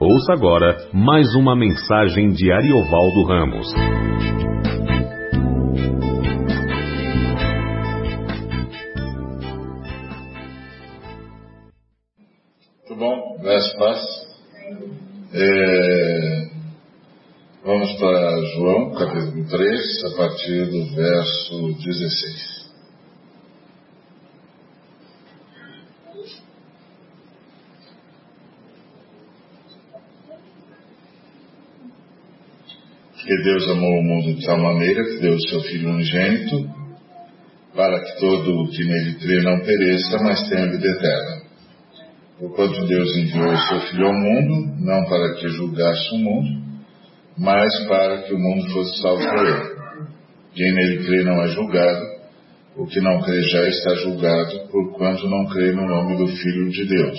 Ouça agora mais uma mensagem de Ariovaldo Ramos. Muito bom, graças paz. É, vamos para João, capítulo 3, a partir do verso 16. Porque Deus amou o mundo de tal maneira que deu o seu Filho unigênito, para que todo o que nele crê não pereça, mas tenha vida eterna. Porquanto Deus enviou o seu Filho ao mundo, não para que julgasse o mundo, mas para que o mundo fosse salvo por ele. Quem nele crê não é julgado, o que não crê já está julgado, porquanto não crê no nome do Filho de Deus.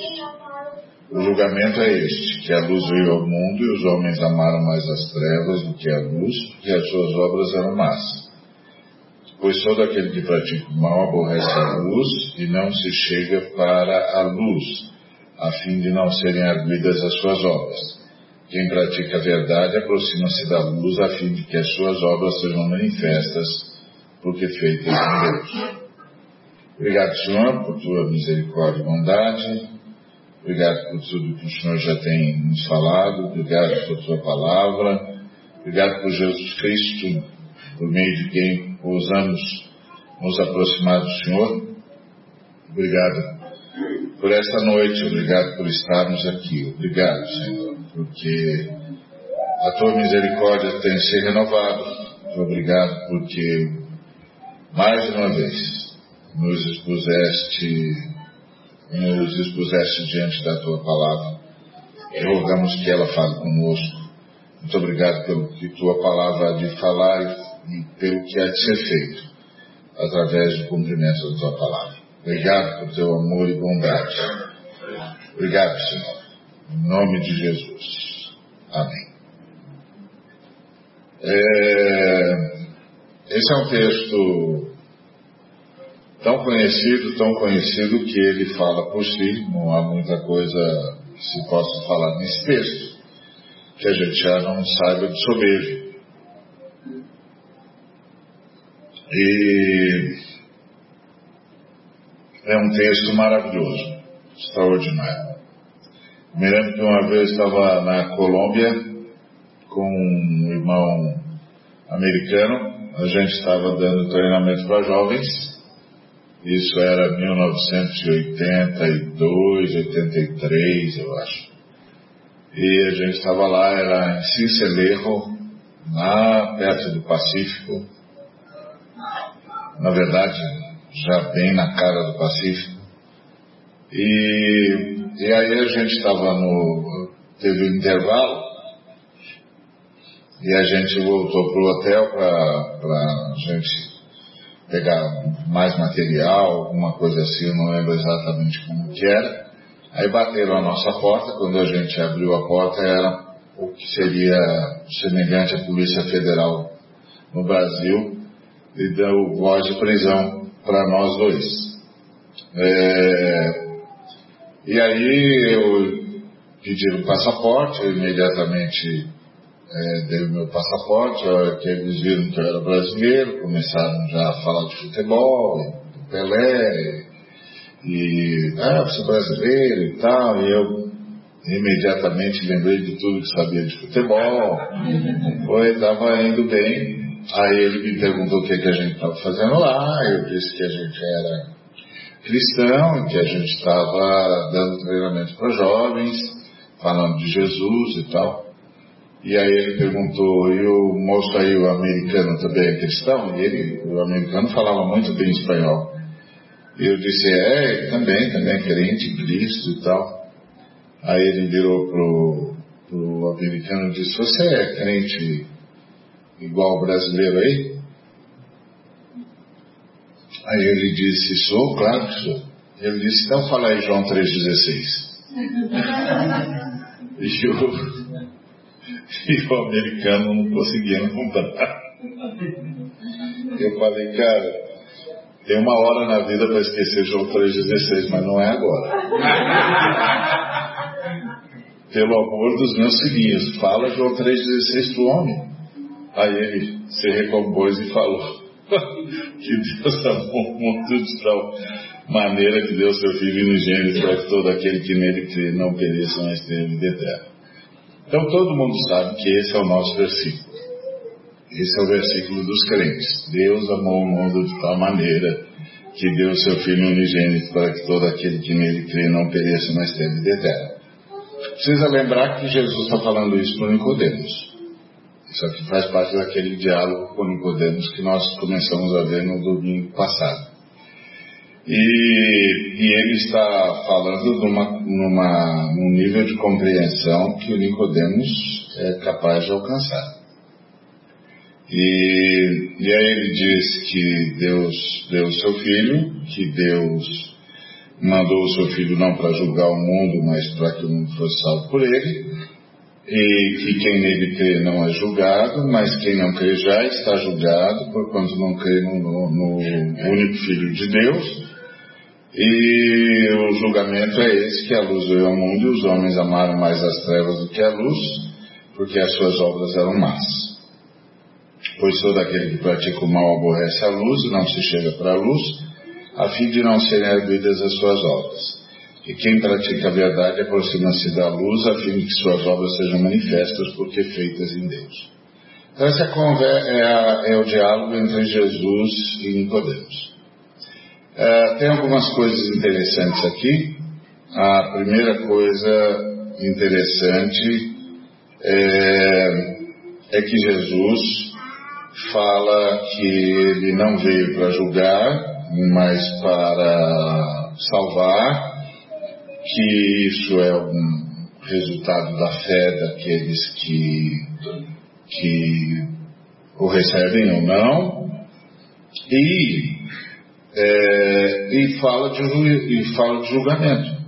O julgamento é este, que a luz veio ao mundo e os homens amaram mais as trevas do que a luz, porque as suas obras eram más. Pois todo aquele que pratica o mal aborrece a luz e não se chega para a luz, a fim de não serem arguidas as suas obras. Quem pratica a verdade aproxima-se da luz, a fim de que as suas obras sejam manifestas, porque feitas em Deus. Obrigado, Senhor, por tua misericórdia e bondade. Obrigado por tudo que o Senhor já tem nos falado. Obrigado por tua palavra. Obrigado por Jesus Cristo, por meio de quem ousamos nos aproximar do Senhor. Obrigado por esta noite. Obrigado por estarmos aqui. Obrigado, Senhor, porque a tua misericórdia tem se renovado. Obrigado porque mais uma vez nos expuseste nos expuseste diante da tua palavra. Rogamos que ela fale conosco. Muito obrigado pelo que tua palavra há de falar e pelo que há de ser feito através do cumprimento da tua palavra. Obrigado por teu amor e bondade. Obrigado, Senhor. Em nome de Jesus. Amém. É, esse é um texto tão conhecido, tão conhecido que ele fala por si, não há muita coisa que se possa falar nesse texto, que a gente já não saiba de sobejo. E é um texto maravilhoso, extraordinário. Me lembro que uma vez estava na Colômbia com um irmão americano, a gente estava dando treinamento para jovens isso era 1982, 83, eu acho. E a gente estava lá, era em Cincelejo, lá perto do Pacífico. Na verdade, já bem na cara do Pacífico. E, e aí a gente estava no. teve um intervalo e a gente voltou para o hotel para a gente pegar mais material, alguma coisa assim, eu não lembro exatamente como que era. Aí bateram a nossa porta, quando a gente abriu a porta era o que seria semelhante à Polícia Federal no Brasil e deu voz de prisão para nós dois. É, e aí eu pedi o passaporte, eu imediatamente é, dei o meu passaporte, que eles viram que eu era brasileiro, começaram já a falar de futebol, do Pelé, e ah, você é brasileiro e tal, e eu imediatamente lembrei de tudo que sabia de futebol, foi, estava indo bem, aí ele me perguntou o que, que a gente estava fazendo lá, eu disse que a gente era cristão, que a gente estava dando treinamento para jovens, falando de Jesus e tal. E aí ele perguntou, e o moço aí, o americano também é cristão? E ele, o americano falava muito bem espanhol. E eu disse, é, também, também é crente em Cristo e tal. Aí ele virou pro, pro americano e disse, você é crente igual o brasileiro aí? Aí ele disse, sou, claro que sou. Ele disse, então fala aí João 3,16. e eu e o americano não conseguia comprar. Eu falei, cara, tem uma hora na vida para esquecer João 3,16, mas não é agora. pelo amor dos meus filhinhos. Fala João 3,16 para o homem. Aí ele se recompôs e falou que Deus amou o mundo de tal maneira que deu seu Filho unigênito para que todo aquele que nele crê não pereça, mas tenha vida eterna. Então todo mundo sabe que esse é o nosso versículo. Esse é o versículo dos crentes. Deus amou o mundo de tal maneira que deu seu Filho unigênito para que todo aquele que nele crê não pereça, mas tenha vida eterna. Precisa lembrar que Jesus está falando isso para Nicodemos. Isso aqui faz parte daquele diálogo com Nicodemos que nós começamos a ver no domingo passado. E, e ele está falando numa, numa, num nível de compreensão que o Nicodemos é capaz de alcançar. E, e aí ele diz que Deus deu o seu filho, que Deus mandou o seu filho não para julgar o mundo, mas para que o mundo fosse salvo por ele, e que quem nele crê não é julgado, mas quem não crê já está julgado, porquanto não crê no, no, no único Filho de Deus. E o julgamento é esse, que a luz veio ao mundo e os homens amaram mais as trevas do que a luz, porque as suas obras eram más. Pois todo aquele que pratica o mal aborrece a luz e não se chega para a luz, a fim de não serem arguidas as suas obras. E quem pratica a verdade aproxima-se da luz, a fim de que suas obras sejam manifestas, porque feitas em Deus. Então, essa é, a, é o diálogo entre Jesus e Nicodemos. É, tem algumas coisas interessantes aqui. A primeira coisa interessante é, é que Jesus fala que ele não veio para julgar, mas para salvar, que isso é um resultado da fé daqueles que, que o recebem ou não, e, é, e, fala de, e fala de julgamento.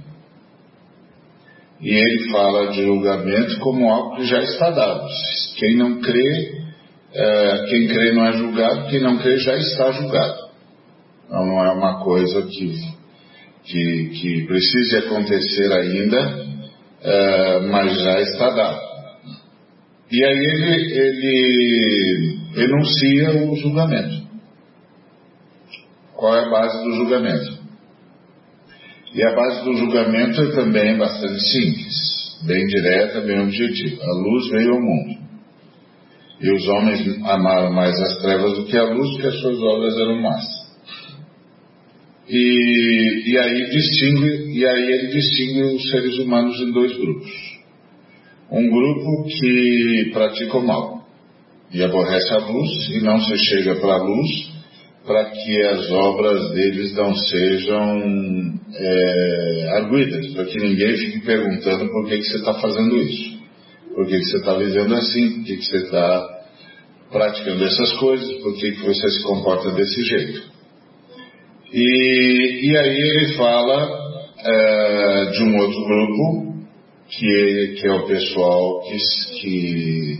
E ele fala de julgamento como algo que já está dado. Quem não crê, é, quem crê não é julgado, quem não crê já está julgado. Então não é uma coisa que que, que precise acontecer ainda, uh, mas já está dado. E aí ele, ele enuncia o julgamento. Qual é a base do julgamento? E a base do julgamento é também bastante simples, bem direta, bem objetiva. A luz veio ao mundo. E os homens amaram mais as trevas do que a luz, porque as suas obras eram más. E, e, aí distingue, e aí ele distingue os seres humanos em dois grupos. Um grupo que pratica o mal e aborrece a luz e não se chega para a luz para que as obras deles não sejam é, arguidas, para que ninguém fique perguntando por que, que você está fazendo isso, por que, que você está vivendo assim, por que, que você está praticando essas coisas, por que, que você se comporta desse jeito. E, e aí ele fala é, de um outro grupo, que que é o pessoal que, que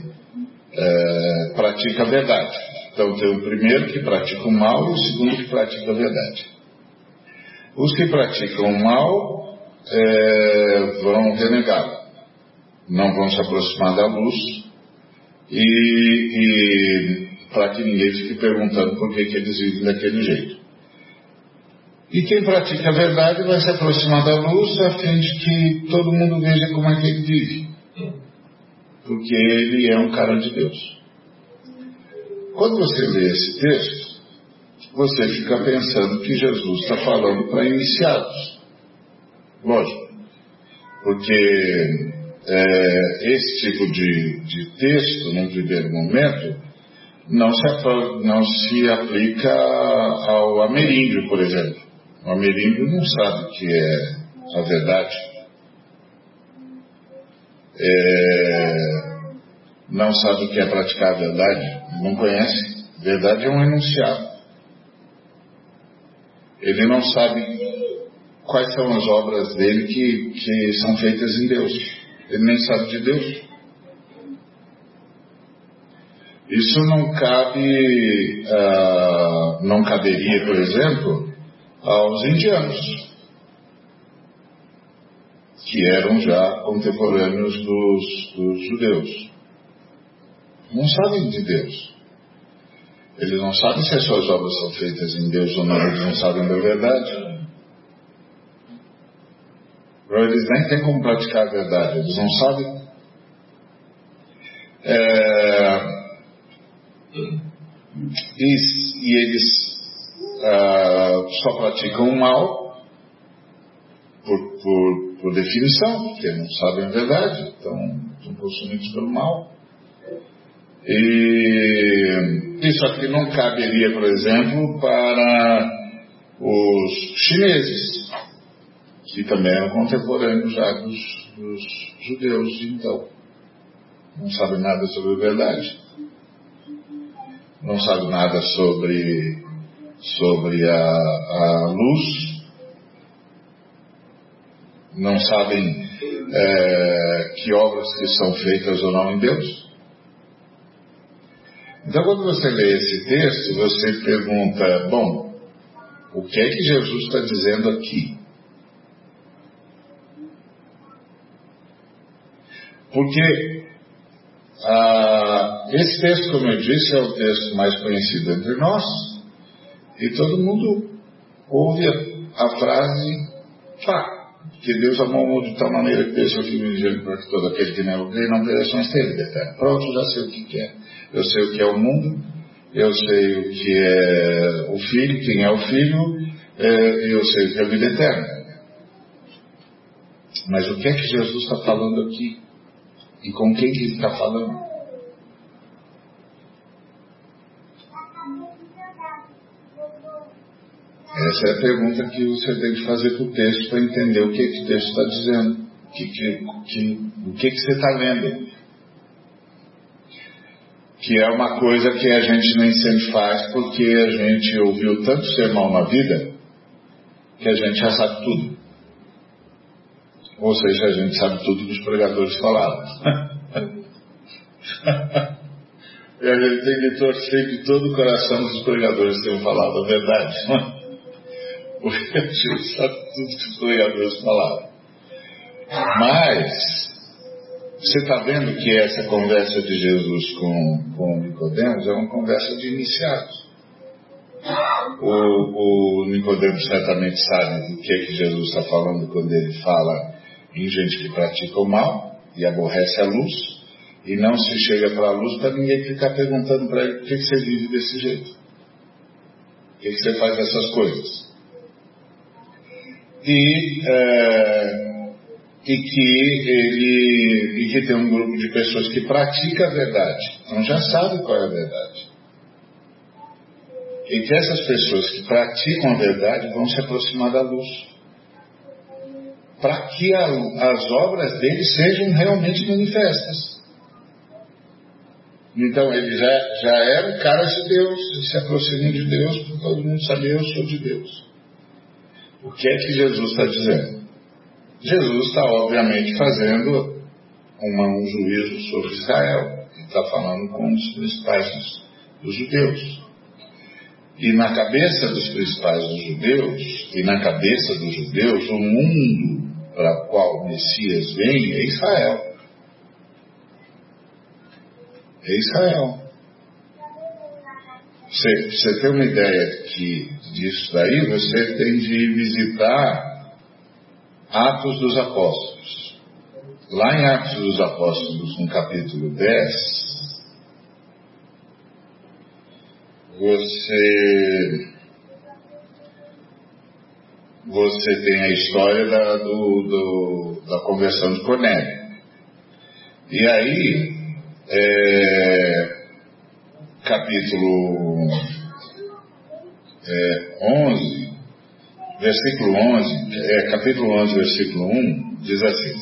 é, pratica a verdade. Então tem o primeiro que pratica o mal e o segundo que pratica a verdade. Os que praticam o mal é, vão renegá-lo, não vão se aproximar da luz e, e para que ninguém fique perguntando por que, que eles vivem daquele jeito. E quem pratica a verdade vai se aproximar da luz a fim de que todo mundo veja como é que ele vive. Porque ele é um cara de Deus. Quando você lê esse texto, você fica pensando que Jesus está falando para iniciados. Lógico. Porque é, esse tipo de, de texto, no primeiro momento, não se, não se aplica ao ameríndio, por exemplo. O ameríndio não sabe o que é a verdade. É, não sabe o que é praticar a verdade, não conhece. Verdade é um enunciado. Ele não sabe quais são as obras dele que, que são feitas em Deus. Ele nem sabe de Deus. Isso não cabe, uh, não caberia, por exemplo, aos indianos. que eram já contemporâneos dos, dos judeus. Não sabem de Deus. Eles não sabem se as suas obras são feitas em Deus ou não, eles não sabem da verdade. Eles nem têm como praticar a verdade, eles não sabem. É, e, e, eles uh, só praticam o mal por, por, por, definição, porque não sabem a verdade, estão consumidos pelo mal. E isso aqui não caberia, por exemplo, para os chineses, que também eram contemporâneos já dos, dos judeus, então. Não sabem nada sobre a verdade, não sabem nada sobre, sobre a, a luz, não sabem é, que obras que são feitas ou não em Deus. Então, quando você lê esse texto, você pergunta: bom, o que é que Jesus está dizendo aqui? Porque ah, esse texto, como eu disse, é o texto mais conhecido entre nós, e todo mundo ouve a, a frase pá, que Deus amou o mundo de tal maneira que deixa o Filho para que todo aquele que não crê não pereça, tenha vida eterna. Pronto, já sei o que, que é. Eu sei o que é o mundo, eu sei o que é o Filho, quem é o Filho, é, eu sei o que é a vida eterna. Mas o que é que Jesus está falando aqui? E com quem que ele está falando? Essa é a pergunta que você tem que fazer para o texto para entender o que, que o texto está dizendo. Que, que, que, o que, que você está lendo. Que é uma coisa que a gente nem sempre faz porque a gente ouviu tanto sermão na vida que a gente já sabe tudo. Ou seja, a gente sabe tudo que os pregadores falaram. e a gente tem que torcer de todo o coração que os pregadores tenham falado a verdade. porque a gente sabe tudo que os pregadores falaram. Mas, você está vendo que essa conversa de Jesus com, com Nicodemos é uma conversa de iniciados. O, o Nicodemos certamente sabe do que, é que Jesus está falando quando ele fala em gente que pratica o mal e aborrece a luz, e não se chega para a luz para ninguém ficar perguntando para ele por que, que você vive desse jeito. Por que, que você faz essas coisas? e, é, e que ele e que tem um grupo de pessoas que pratica a verdade, então já sabe qual é a verdade. E que essas pessoas que praticam a verdade vão se aproximar da luz. Para que a, as obras dele sejam realmente manifestas. Então ele já, já era cara de Deus, se aproximou de Deus, porque todo mundo sabia eu sou de Deus. O que é que Jesus está dizendo? Jesus está, obviamente, fazendo uma, um juízo sobre Israel. Ele está falando com os principais dos, judeus. E na cabeça dos principais dos judeus, e na cabeça dos judeus, o mundo para o qual o Messias vem é Israel. É Israel. Você, você ter uma ideia disso daí, você tem de visitar Atos dos Apóstolos. Lá em Atos dos Apóstolos, no capítulo 10, você você tem a história da, do, do, da conversão de Cornélio. E aí, é, capítulo é, 11, versículo 11, é, capítulo 11, versículo 1, diz assim: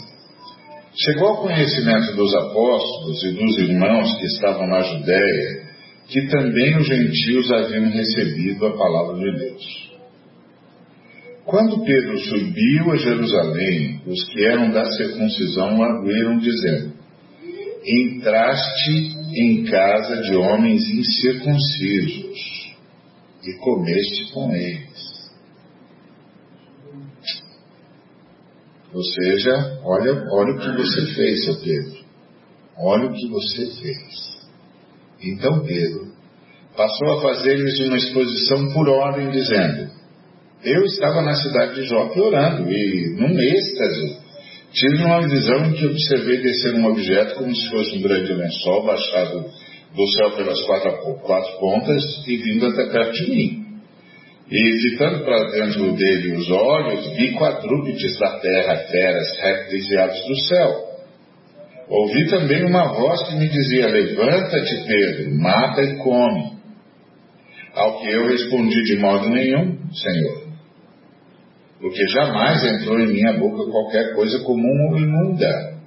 Chegou ao conhecimento dos apóstolos e dos irmãos que estavam na Judéia que também os gentios haviam recebido a palavra de Deus. Quando Pedro subiu a Jerusalém, os que eram da circuncisão arguíram, dizendo: Entraste em casa de homens incircuncisos e comeste com eles. Ou seja, olha, olha o que você fez, seu Pedro. Olha o que você fez. Então Pedro passou a fazer-lhes uma exposição por ordem, dizendo: Eu estava na cidade de Jope orando e, num êxtase, tive uma visão em que observei descer um objeto como se fosse um grande lençol baixado do céu pelas quatro, quatro pontas e vindo até perto de mim. E ficando para dentro dele os olhos, vi quadrúpedes da terra, feras, répteis e aves do céu. Ouvi também uma voz que me dizia: Levanta-te, Pedro, mata e come. Ao que eu respondi de modo nenhum, Senhor, porque jamais entrou em minha boca qualquer coisa comum ou imunda.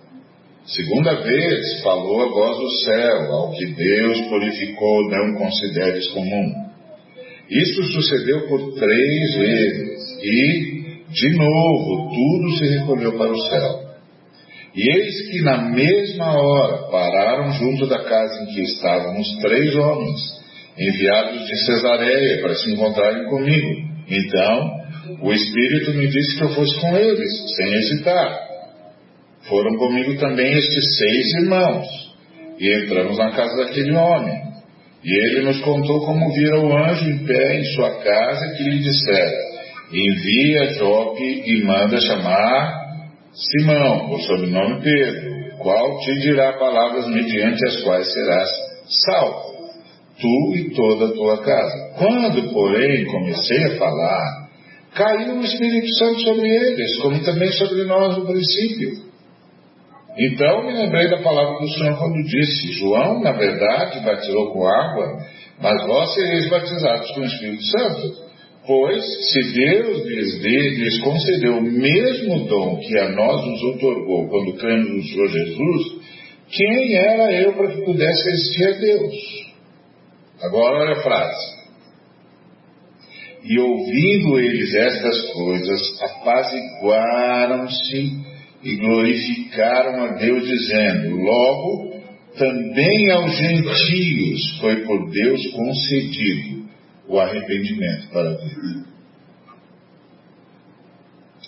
Segunda vez falou a voz do céu, ao que Deus purificou, não consideres comum. Isso sucedeu por três vezes e, de novo, tudo se recolheu para o céu. E eis que na mesma hora pararam junto da casa em que estávamos três homens, enviados de Cesareia para se encontrarem comigo. Então, o Espírito me disse que eu fosse com eles, sem hesitar. Foram comigo também estes seis irmãos, e entramos na casa daquele homem. E ele nos contou como vira o anjo em pé em sua casa que lhe dissera: Envia Jope e manda chamar Simão, por sobrenome Pedro, qual te dirá palavras mediante as quais serás salvo, tu e toda a tua casa. Quando, porém, comecei a falar, caiu o Espírito Santo sobre eles, como também sobre nós no princípio. Então me lembrei da palavra do Senhor quando disse: João, na verdade, batizou com água, mas vós sereis batizados com o Espírito Santo. Pois, se Deus lhes, lhes concedeu o mesmo dom que a nós nos otorgou quando cremos no Senhor Jesus, quem era eu para que pudesse resistir a Deus? Agora olha a frase. E ouvindo eles estas coisas, apaziguaram-se e glorificaram a Deus, dizendo: Logo, também aos gentios foi por Deus concedido o arrependimento para vida.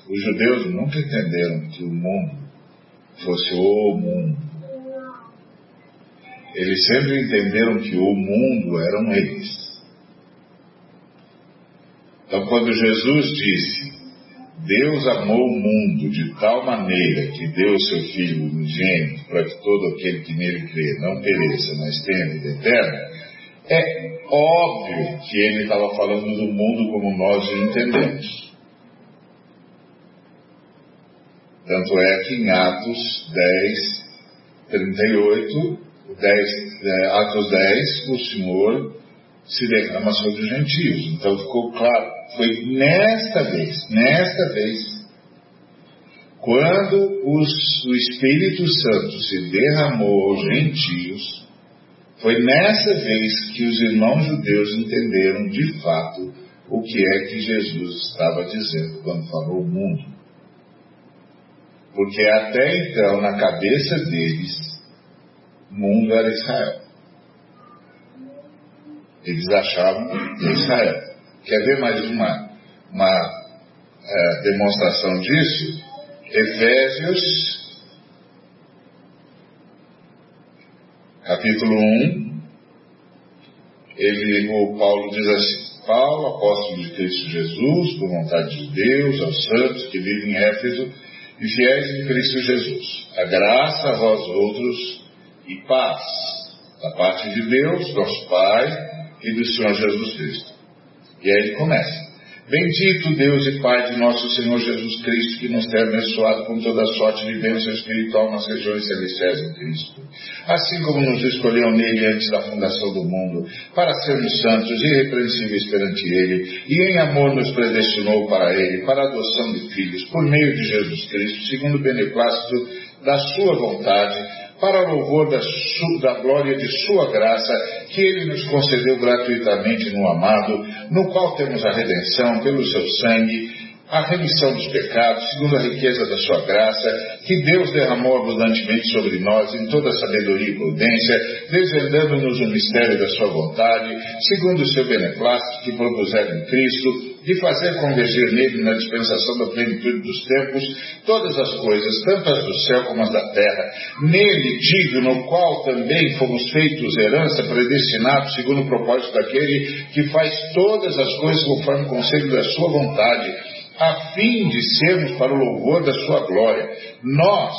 Os judeus nunca entenderam que o mundo fosse o mundo. Eles sempre entenderam que o mundo eram eles. Então, quando Jesus disse Deus amou o mundo de tal maneira que deu o seu Filho unigênito para que todo aquele que nele crê não pereça, mas tenha vida eterna, é óbvio que ele estava falando do mundo como nós o entendemos. Tanto é que em Atos 10, 38, 10, Atos 10, o Senhor se derrama sobre os gentios. Então ficou claro, foi nesta vez, nesta vez, quando os, o Espírito Santo se derramou aos gentios, foi nessa vez que os irmãos judeus entenderam de fato o que é que Jesus estava dizendo quando falou o mundo. Porque até então, na cabeça deles, mundo era Israel. Eles achavam Israel. Quer ver mais uma, uma é, demonstração disso? Efésios, capítulo 1, ele, o Paulo diz assim, Paulo, apóstolo de Cristo Jesus, por vontade de Deus, aos santos que vivem em Éfeso e fiéis em Cristo Jesus. A graça a vós outros e paz da parte de Deus, nosso Pai, e do Senhor Jesus Cristo. E aí ele começa. Bendito Deus e Pai de nosso Senhor Jesus Cristo, que nos tem abençoado com toda sorte de bênção espiritual nas regiões celestiais em Cristo. Assim como nos escolheu nele antes da fundação do mundo, para sermos santos e irrepreensíveis perante ele, e em amor nos predestinou para ele, para a adoção de filhos, por meio de Jesus Cristo, segundo o beneplácito da sua vontade, para louvor da, da glória de Sua graça, que Ele nos concedeu gratuitamente no amado, no qual temos a redenção pelo Seu sangue, a remissão dos pecados, segundo a riqueza da Sua graça, que Deus derramou abundantemente sobre nós em toda sabedoria e prudência, desvendando-nos o mistério da Sua vontade, segundo o Seu beneplácito que propuseram em Cristo, de fazer convergir nele, na dispensação da plenitude dos tempos, todas as coisas, tanto as do céu como as da terra. Nele, digo, no qual também fomos feitos herança, predestinados, segundo o propósito daquele que faz todas as coisas conforme o conselho da sua vontade, a fim de sermos para o louvor da sua glória. Nós,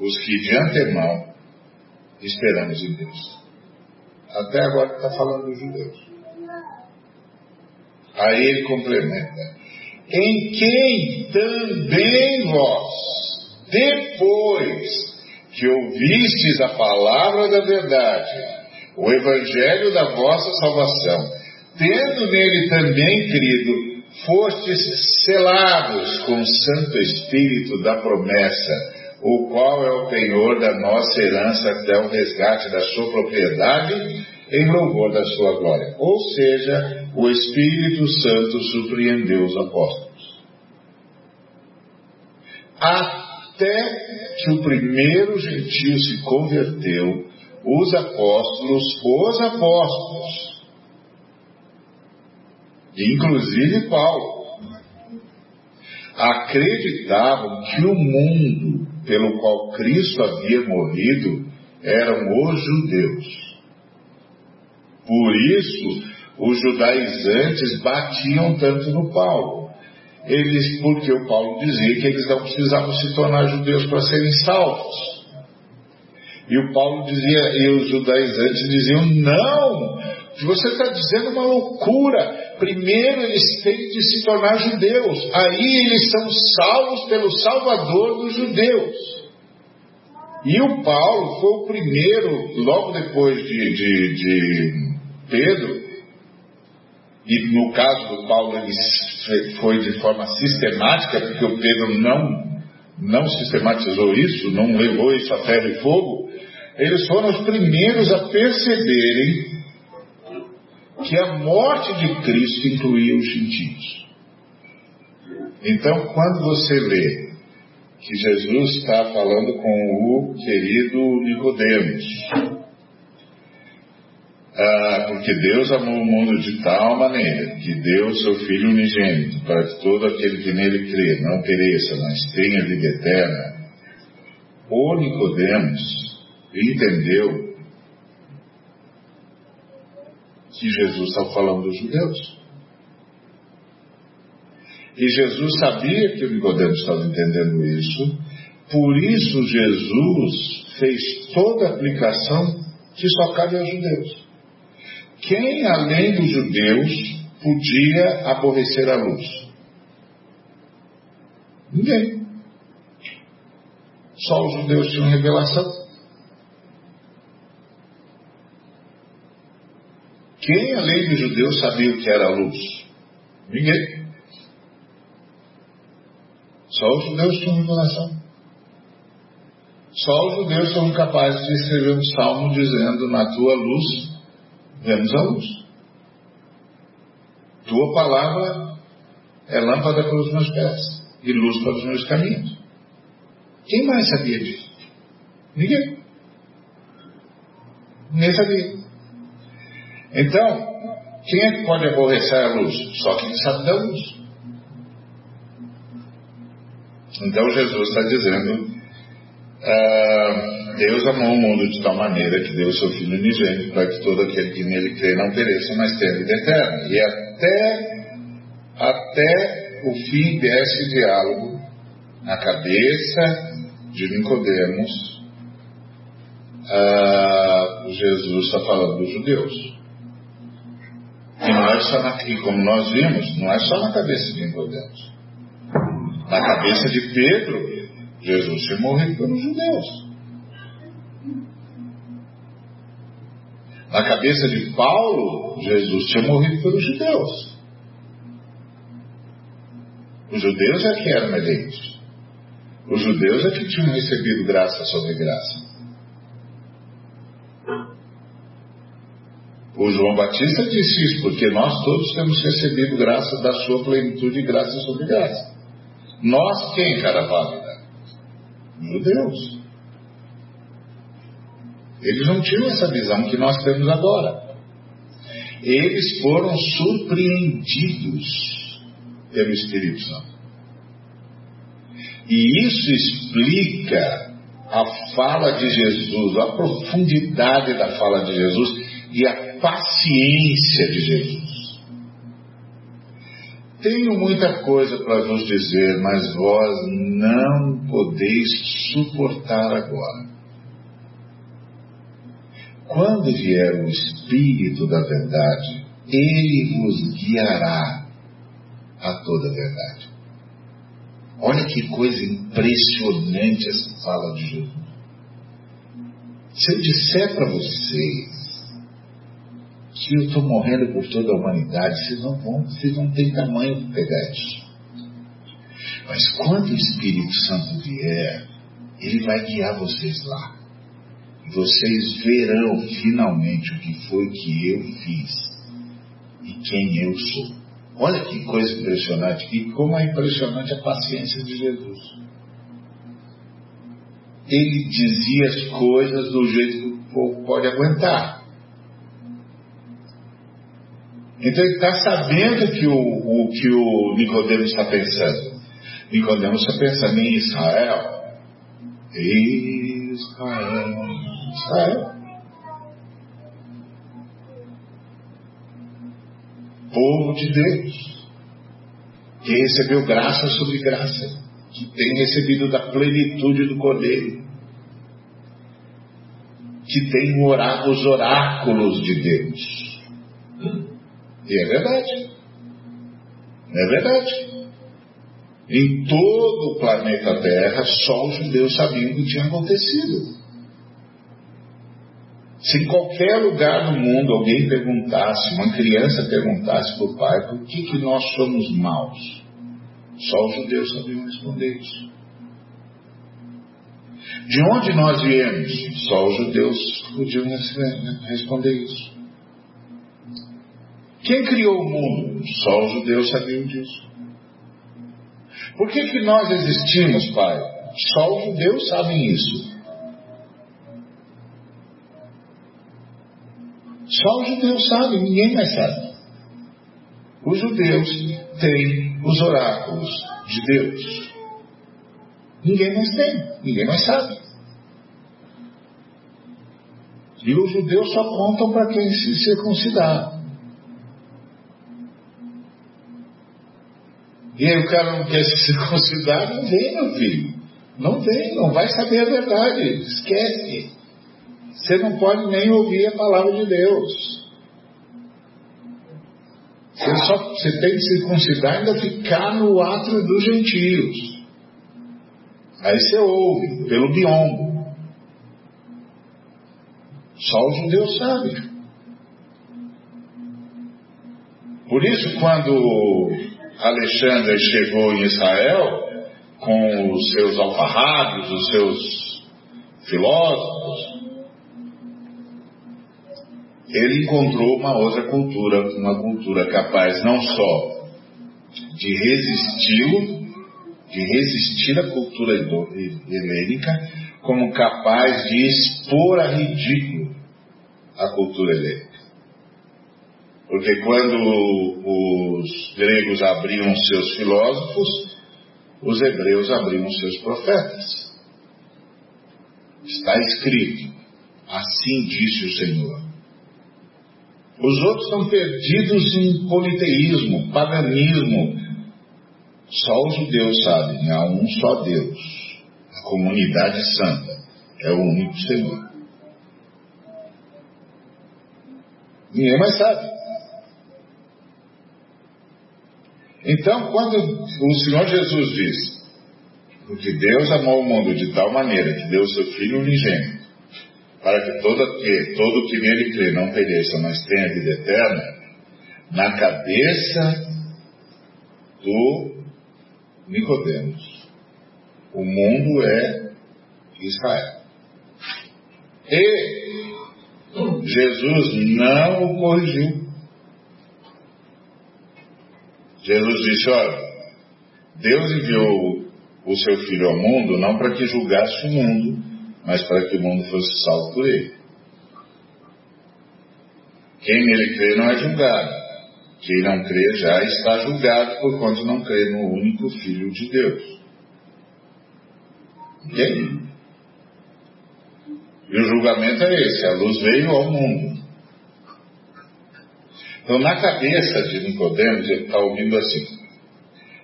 os que de antemão esperamos em Deus. Até agora está falando dos judeus. Aí ele complementa: Em quem também vós, depois que ouvistes a palavra da verdade, o evangelho da vossa salvação, tendo nele também crido, fostes selados com o Santo Espírito da promessa o qual é o penhor da nossa herança até o resgate da sua propriedade em louvor da sua glória. Ou seja, o Espírito Santo surpreendeu os apóstolos. Até que o primeiro gentio se converteu, os apóstolos, os apóstolos, inclusive Paulo, acreditavam que o mundo pelo qual Cristo havia morrido eram os judeus. Por isso, os judaizantes batiam tanto no Paulo. Eles, porque o Paulo dizia que eles não precisavam se tornar judeus para serem salvos. E o Paulo dizia, e os judaizantes diziam, não, você está dizendo uma loucura. Primeiro eles têm de se tornar judeus, aí eles são salvos pelo Salvador dos judeus. E o Paulo foi o primeiro, logo depois de, de, de Pedro, e no caso do Paulo ele foi de forma sistemática, porque o Pedro não, não sistematizou isso, não levou isso a ferro e fogo, eles foram os primeiros a perceberem que a morte de Cristo incluía os gentios. Então, quando você lê que Jesus está falando com o querido Nicodemos, ah, porque Deus amou o mundo de tal maneira que deu o seu Filho unigênito para que todo aquele que nele crê não pereça, mas tenha vida eterna. O Nicodemos entendeu que Jesus estava falando dos judeus. E Jesus sabia que o Nicodemos estava entendendo isso, por isso Jesus fez toda a aplicação que só cabe aos judeus. Quem, além dos judeus, podia aborrecer a luz? Ninguém. Só os judeus tinham revelação. Quem, além dos judeus, sabia o que era a luz? Ninguém. Só os judeus tinham revelação. Só os judeus são capazes de escrever um salmo dizendo: Na tua luz vemos a luz. Tua palavra é lâmpada para os meus pés e luz para os meus caminhos. Quem mais sabia disso? Ninguém. Ninguém sabia. Então, quem é que pode aborrecer a luz? Só quem sabe da luz. Então Jesus está dizendo. Ah, Deus amou o mundo de tal maneira que deu o seu Filho unigênito para que todo aquele que nele crê não pereça, mas tenha vida eterna. E até, até o fim desse diálogo na cabeça de Nicodemos, ah, Jesus está falando dos judeus. E, não é só na, e como nós vimos, não é só na cabeça de Nicodemos. Na cabeça de Pedro, Jesus tinha morrido pelos judeus. Na cabeça de Paulo, Jesus tinha morrido pelos judeus. Os judeus é que eram eleitos. Os judeus é que tinham recebido graça sobre graça. O João Batista disse isso, porque nós todos temos recebido graça da sua plenitude e graça sobre graça. Nós quem, cara válida? Os judeus. Eles não tinham essa visão que nós temos agora. Eles foram surpreendidos pelo Espírito Santo. E isso explica a fala de Jesus, a profundidade da fala de Jesus e a paciência de Jesus. Tenho muita coisa para vos dizer, mas vós não podeis suportar agora. Quando vier o Espírito da Verdade, ele vos guiará a toda a verdade. Olha que coisa impressionante essa fala de Jesus. Se eu disser para vocês que eu estou morrendo por toda a humanidade, vocês não vão, vocês não têm tamanho para pegar isso. Mas quando o Espírito Santo vier, ele vai guiar vocês lá. Vocês verão finalmente o que foi que eu fiz e quem eu sou. Olha que coisa impressionante, e como é impressionante a paciência de Jesus. Ele dizia as coisas do jeito que o povo pode aguentar. Então ele está sabendo que o, o, que o Nicodemos está pensando. Nicodemos está pensando em Israel. Israel. Israel. povo de Deus, que recebeu graça sobre graça, que tem recebido da plenitude do Cordeiro, que tem os oráculos de Deus. E é verdade. É verdade. Em todo o planeta Terra, só os judeus sabiam o que tinha acontecido. Se em qualquer lugar do mundo alguém perguntasse, uma criança perguntasse para o pai por que, que nós somos maus, só os judeus sabiam responder isso. De onde nós viemos? Só os judeus podiam responder isso. Quem criou o mundo? Só os judeus sabiam disso. Por que, que nós existimos, pai? Só os judeus sabem isso. Só os judeus sabem, ninguém mais sabe. Os judeus têm os oráculos de Deus. Ninguém mais tem, ninguém mais sabe. E os judeus só contam para quem se circuncidar. E aí o cara não quer se circuncidar, não vem, meu filho. Não vem, não vai saber a verdade. Esquece. Você não pode nem ouvir a palavra de Deus. Você, só, você tem que circuncidar e ainda ficar no átrio dos gentios. Aí você ouve, pelo biombo. Só os judeus sabem. Por isso, quando Alexandre chegou em Israel, com os seus alfarrados, os seus filósofos, ele encontrou uma outra cultura, uma cultura capaz não só de resistir, de resistir à cultura helênica, como capaz de expor a ridículo a cultura helênica. Porque quando os gregos abriam seus filósofos, os hebreus abriam seus profetas. Está escrito: Assim disse o Senhor. Os outros estão perdidos em politeísmo, paganismo. Só os judeus sabem, há um só Deus. A comunidade santa é o único Senhor. Ninguém mais sabe. Então, quando o Senhor Jesus diz, porque Deus amou o mundo de tal maneira que deu o seu Filho unigênito, para que todo, que, todo que nele crê não pereça, mas tenha vida eterna, na cabeça do Nicodemos. O mundo é Israel. E Jesus não o corrigiu. Jesus disse: Olha, Deus enviou o seu filho ao mundo não para que julgasse o mundo, mas para que o mundo fosse salvo por ele. Quem nele crê não é julgado. Quem não crê já está julgado por quanto não crê no único Filho de Deus. Ok? E o julgamento é esse: a luz veio ao mundo. Então, na cabeça de Nicodemos, ele está ouvindo assim: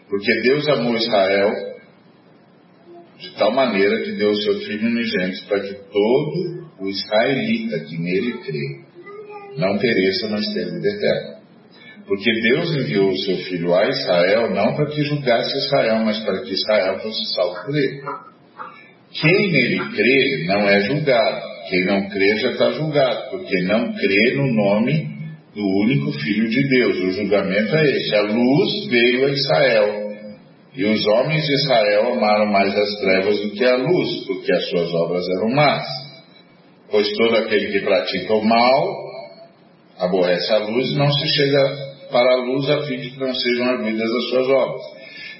porque Deus amou Israel de tal maneira que deu o seu Filho unigênito para que todo o israelita que nele crê não pereça, mas tenha vida eterna. Porque Deus enviou o seu Filho a Israel não para que julgasse Israel, mas para que Israel fosse salvo por ele. Quem nele crê não é julgado. Quem não crê já está julgado, porque não crê no nome do único Filho de Deus. O julgamento é esse. A luz veio a Israel. E os homens de Israel amaram mais as trevas do que a luz, porque as suas obras eram más. Pois todo aquele que pratica o mal aborrece a luz e não se chega para a luz a fim de que não sejam arguidas as suas obras.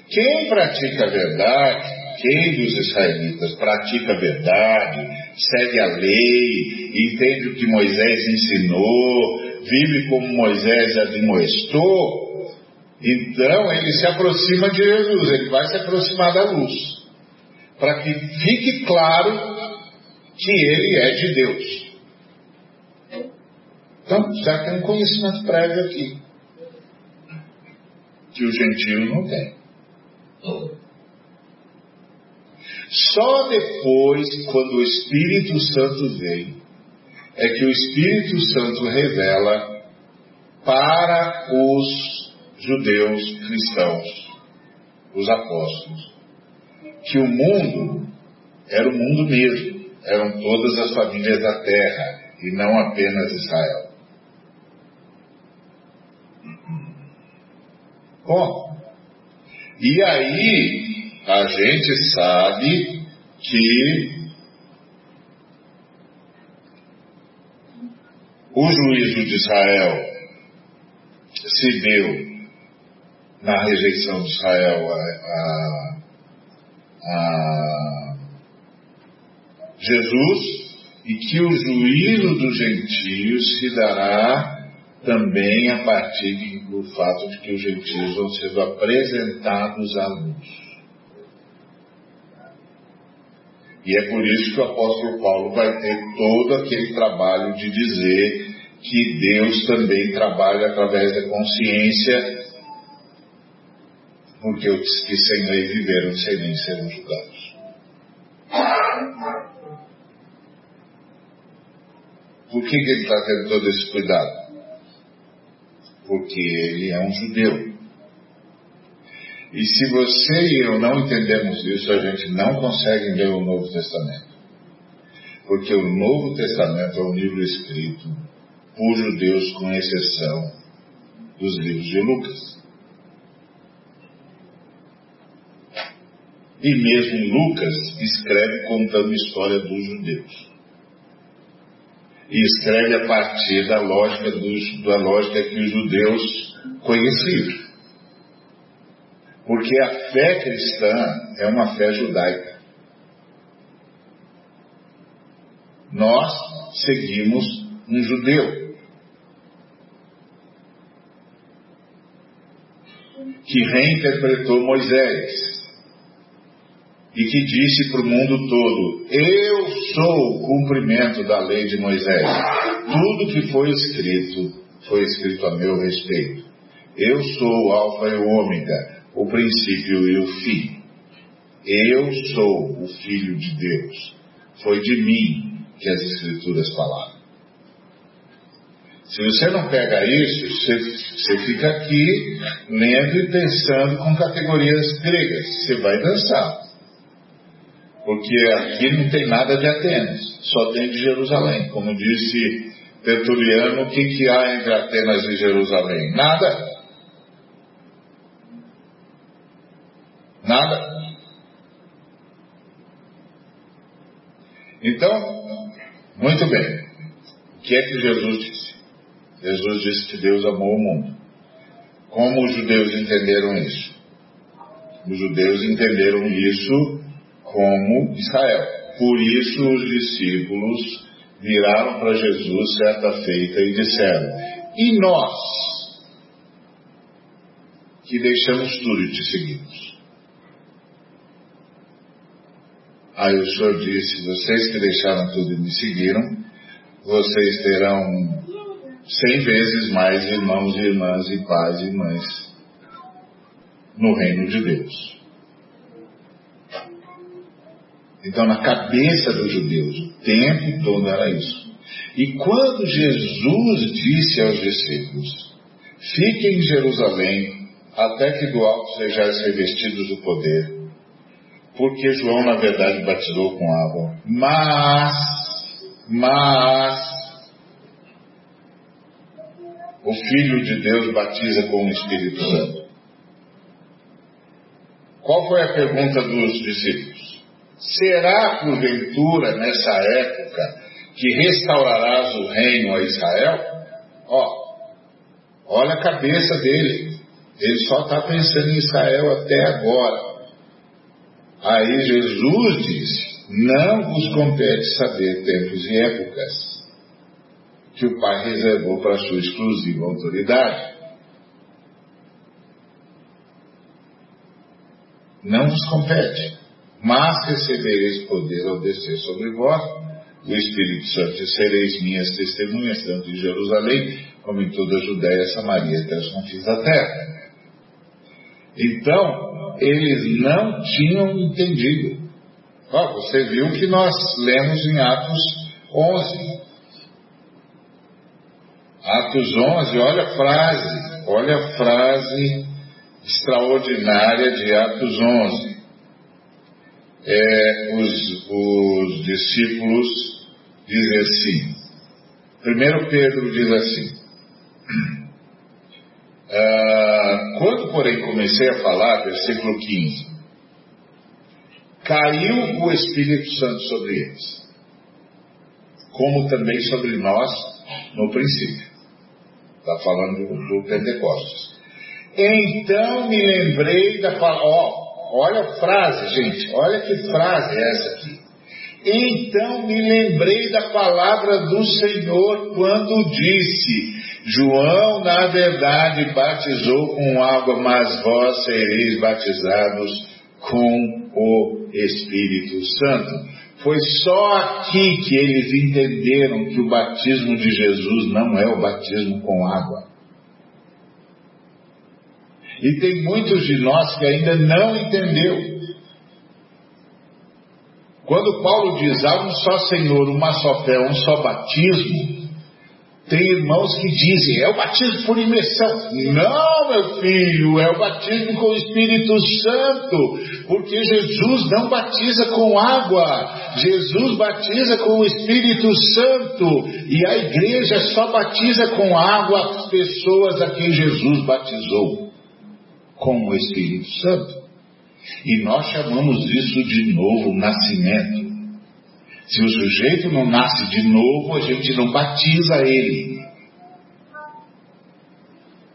Quem pratica a verdade, quem dos israelitas pratica a verdade, segue a lei, entende o que Moisés ensinou, vive como Moisés admoestou, então ele se aproxima de Jesus, ele vai se aproximar da luz, para que fique claro que ele é de Deus. Então, já tem um conhecimento prévio aqui, que o gentio não tem. Só depois, quando o Espírito Santo vem, é que o Espírito Santo revela para os judeus cristãos, os apóstolos, que o mundo era o mundo mesmo, eram todas as famílias da terra e não apenas Israel. Bom, e aí a gente sabe que o juízo de Israel se deu na rejeição de Israel a, a, a Jesus e que o juízo dos gentios se dará também a partir do fato de que os gentios vão sendo apresentados à luz. E é por isso que o apóstolo Paulo vai ter todo aquele trabalho de dizer que Deus também trabalha através da consciência, porque os que sem lei viveram sem nem serão julgados. Por que, que ele está tendo todo esse cuidado? Porque ele é um judeu. E se você e eu não entendemos isso, a gente não consegue ler o Novo Testamento. Porque o Novo Testamento é um livro escrito por judeus, com exceção dos livros de Lucas. E mesmo Lucas escreve contando a história dos judeus. E escreve a partir da lógica, dos, da lógica que os judeus conheciam. Porque a fé cristã é uma fé judaica. Nós seguimos um judeu. Que reinterpretou Moisés e que disse para o mundo todo: Eu sou o cumprimento da lei de Moisés. Tudo que foi escrito foi escrito a meu respeito. Eu sou o Alfa e o Ômega, o princípio e o fim. Eu sou o Filho de Deus. Foi de mim que as Escrituras falaram. Se você não pega isso, você, você fica aqui lendo e pensando com categorias gregas. Você vai dançar. Porque aqui não tem nada de Atenas, só tem de Jerusalém. Como disse Tertuliano, o que, que há entre Atenas e Jerusalém? Nada. Nada. Então, muito bem. O que é que Jesus disse? Jesus disse que Deus amou o mundo. Como os judeus entenderam isso? Os judeus entenderam isso como Israel. Por isso os discípulos viraram para Jesus certa feita e disseram: E nós, que deixamos tudo e te seguimos. Aí o Senhor disse: Vocês que deixaram tudo e me seguiram, vocês terão cem vezes mais irmãos e irmãs e pais e mães no reino de Deus. Então, na cabeça dos judeus, o tempo todo era isso. E quando Jesus disse aos discípulos: Fiquem em Jerusalém, até que do alto sejais revestidos do poder, porque João, na verdade, batizou com água, mas, mas, o Filho de Deus batiza com o Espírito Santo. Qual foi a pergunta dos discípulos? Será, porventura, nessa época, que restaurarás o reino a Israel? Ó, olha a cabeça dele. Ele só está pensando em Israel até agora. Aí Jesus disse: Não vos compete saber tempos e épocas que o Pai reservou para sua exclusiva autoridade. Não vos compete, mas recebereis poder ao descer sobre vós o Espírito Santo e sereis minhas testemunhas, tanto em Jerusalém como em toda a Judéia, Samaria e até os confins da terra. Então, eles não tinham entendido. Oh, você viu que nós lemos em Atos 11. Atos 11, olha a frase, olha a frase extraordinária de Atos 11. É, os, os discípulos dizem assim, primeiro Pedro diz assim, ah, quando, porém, comecei a falar, versículo 15, caiu o Espírito Santo sobre eles, como também sobre nós no princípio. Está falando do, Pentecostes. Então me lembrei da palavra. Oh, olha a frase, gente. Olha que frase é essa aqui. Então me lembrei da palavra do Senhor quando disse: João, na verdade, batizou com água, mas vós sereis batizados com o Espírito Santo. Foi só aqui que eles entenderam que o batismo de Jesus não é o batismo com água. E tem muitos de nós que ainda não entendeu. Quando Paulo diz há um só Senhor, uma só fé, um só batismo, tem irmãos que dizem, é o batismo por imersão. Não, meu filho, é o batismo com o Espírito Santo, porque Jesus não batiza com água, Jesus batiza com o Espírito Santo, e a igreja só batiza com água as pessoas a quem Jesus batizou com o Espírito Santo. E nós chamamos isso de novo nascimento. Se o sujeito não nasce de novo, a gente não batiza ele.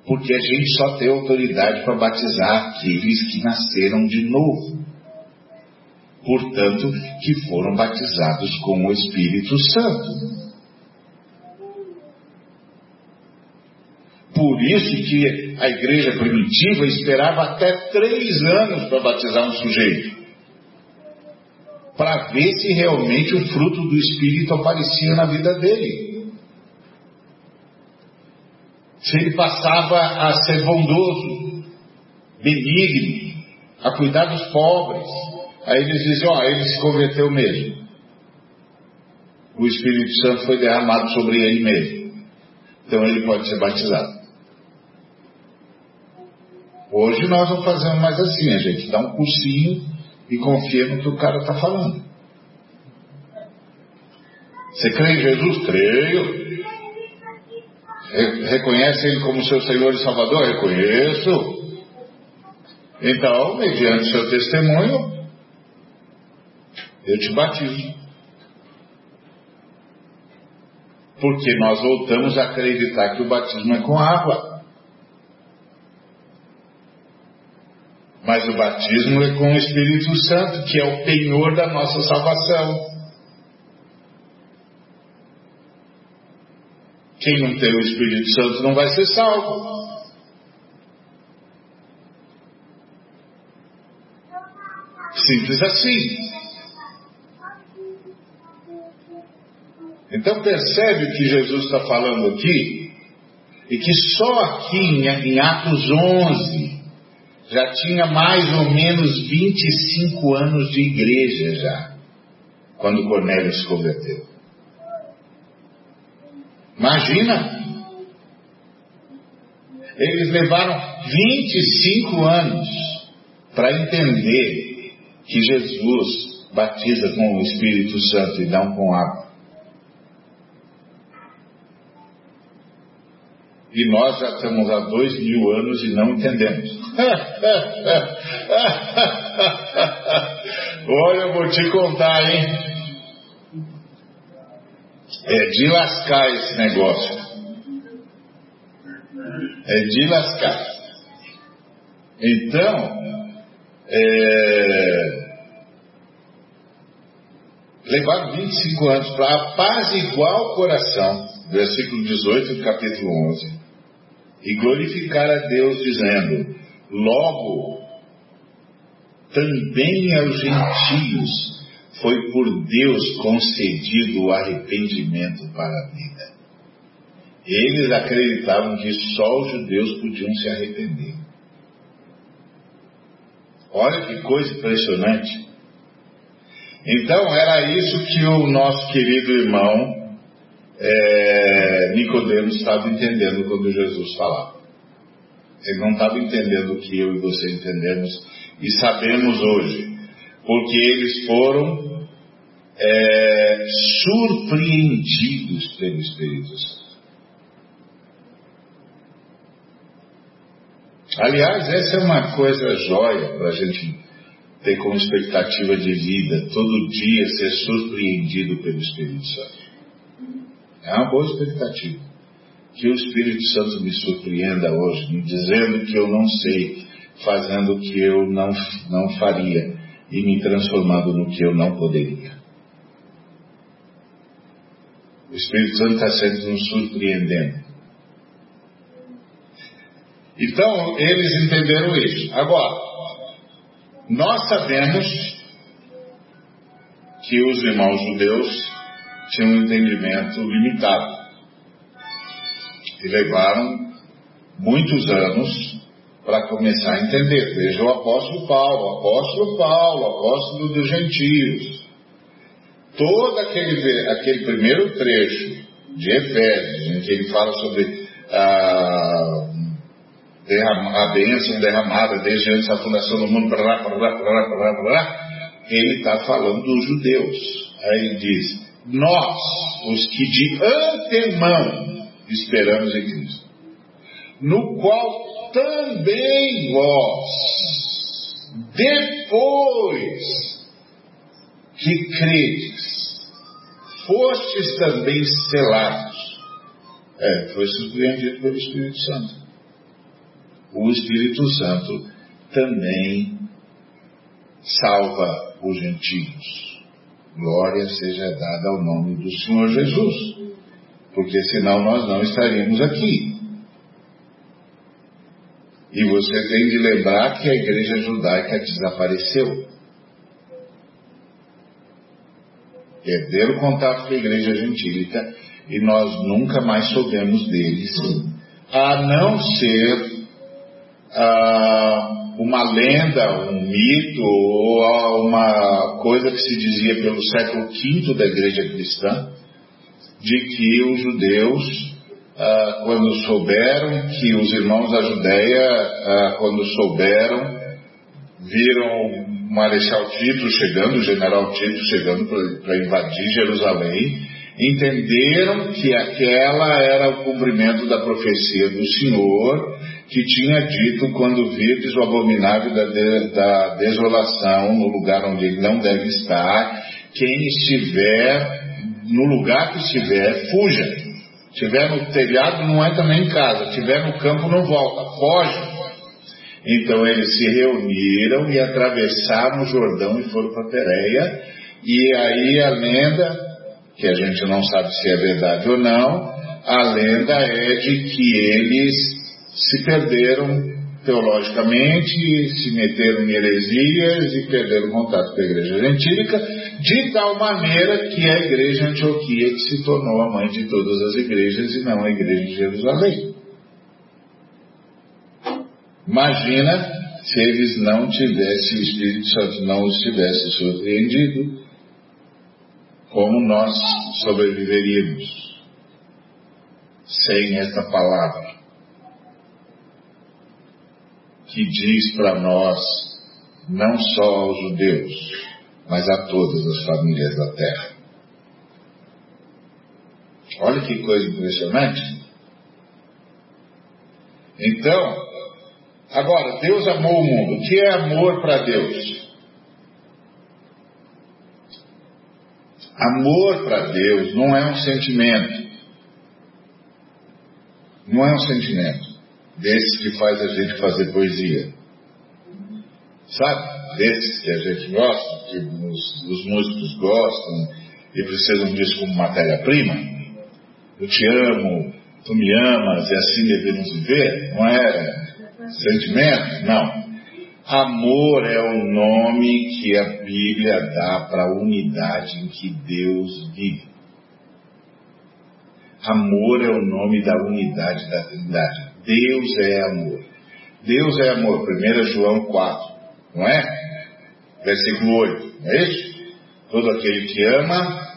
Porque a gente só tem autoridade para batizar aqueles que nasceram de novo. Portanto, que foram batizados com o Espírito Santo. Por isso que a igreja primitiva esperava até três anos para batizar um sujeito para ver se realmente o fruto do Espírito aparecia na vida dele. Se ele passava a ser bondoso, benigno, a cuidar dos pobres. Aí eles dizem, ó, ele se converteu mesmo. O Espírito Santo foi derramado sobre ele mesmo. Então ele pode ser batizado. Hoje nós não fazemos mais assim, a gente dá um cursinho e confia no que o cara está falando. Você crê em Jesus? Creio. Reconhece Ele como seu Senhor e Salvador? Reconheço. Então, mediante seu testemunho, eu te batizo. Porque nós voltamos a acreditar que o batismo é com água. Mas o batismo é com o Espírito Santo, que é o penhor da nossa salvação. quem não tem o Espírito Santo não vai ser salvo. Simples assim. Então percebe o que Jesus está falando aqui? E que só aqui em Atos 11 já tinha mais ou menos 25 anos de igreja já, quando Cornélio se converteu. Imagina! Eles levaram 25 anos para entender que Jesus batiza com o Espírito Santo e não com água. E nós já estamos há dois mil anos e não entendemos. Olha, eu vou te contar, hein? É de lascar esse negócio. É de lascar. Então, é, levaram 25 anos para apaziguar o coração, versículo 18 do capítulo 11, e glorificar a Deus, dizendo: Logo, também aos gentios foi por Deus concedido o arrependimento para a vida. Eles acreditavam que só os judeus podiam se arrepender. Olha que coisa impressionante. Então era isso que o nosso querido irmão é, Nicodemos estava entendendo quando Jesus falava. Ele não estava entendendo o que eu e você entendemos e sabemos hoje, porque eles foram é, surpreendidos pelo Espírito Santo. Aliás, essa é uma coisa jóia para a gente ter como expectativa de vida, todo dia ser surpreendido pelo Espírito Santo. É uma boa expectativa. Que o Espírito Santo me surpreenda hoje, me dizendo que eu não sei, fazendo o que eu não, não faria e me transformando no que eu não poderia. O Espírito Santo está sempre nos surpreendendo. Então, eles entenderam isso. Agora, nós sabemos que os irmãos judeus tinham um entendimento limitado. E levaram muitos anos para começar a entender. Veja o apóstolo Paulo, apóstolo Paulo, apóstolo dos gentios. Todo aquele, aquele primeiro trecho de Efésios, em que ele fala sobre a, a bênção derramada desde antes da fundação do mundo, ele está falando dos judeus. Aí ele diz: nós, os que de antemão esperamos em Cristo, no qual também vós, depois que credes, fostes também selados. É, foi surpreendido pelo Espírito Santo. O Espírito Santo também salva os gentios. Glória seja dada ao nome do Senhor Jesus, porque senão nós não estaríamos aqui. E você tem de lembrar que a igreja judaica desapareceu. Perderam o contato com a igreja gentílica e nós nunca mais soubemos deles, a não ser ah, uma lenda, um mito ou uma coisa que se dizia pelo século V da igreja cristã, de que os judeus, ah, quando souberam que os irmãos da Judéia, ah, quando souberam, viram o Marechal Tito chegando, o General Tito chegando para invadir Jerusalém, entenderam que aquela era o cumprimento da profecia do Senhor que tinha dito quando virdes o abominável da, de, da desolação no lugar onde ele não deve estar, quem estiver no lugar que estiver, fuja. Estiver no telhado, não entra nem em casa. Estiver no campo, não volta. Foge. Então eles se reuniram e atravessaram o Jordão e foram para Pereia. E aí a lenda que a gente não sabe se é verdade ou não, a lenda é de que eles se perderam teologicamente, se meteram em heresias e perderam contato com a igreja gentílica, de tal maneira que a igreja Antioquia que se tornou a mãe de todas as igrejas e não a igreja de Jerusalém. Imagina se eles não tivessem, o Espírito Santo não os tivesse surpreendido, como nós sobreviveríamos sem essa palavra que diz para nós, não só aos judeus, mas a todas as famílias da terra. Olha que coisa impressionante. Então, agora, Deus amou o mundo. O que é amor para Deus? Amor para Deus não é um sentimento. Não é um sentimento desses que faz a gente fazer poesia. Sabe? Desses que a gente gosta, que os, os músicos gostam e precisam disso como matéria-prima. Eu te amo, tu me amas e assim devemos viver. Não é sentimento? Não. Amor é o nome que a Bíblia dá para a unidade em que Deus vive. Amor é o nome da unidade da Trindade. Deus é amor. Deus é amor, 1 João 4, não é? Versículo 8, não é isso? Todo aquele que ama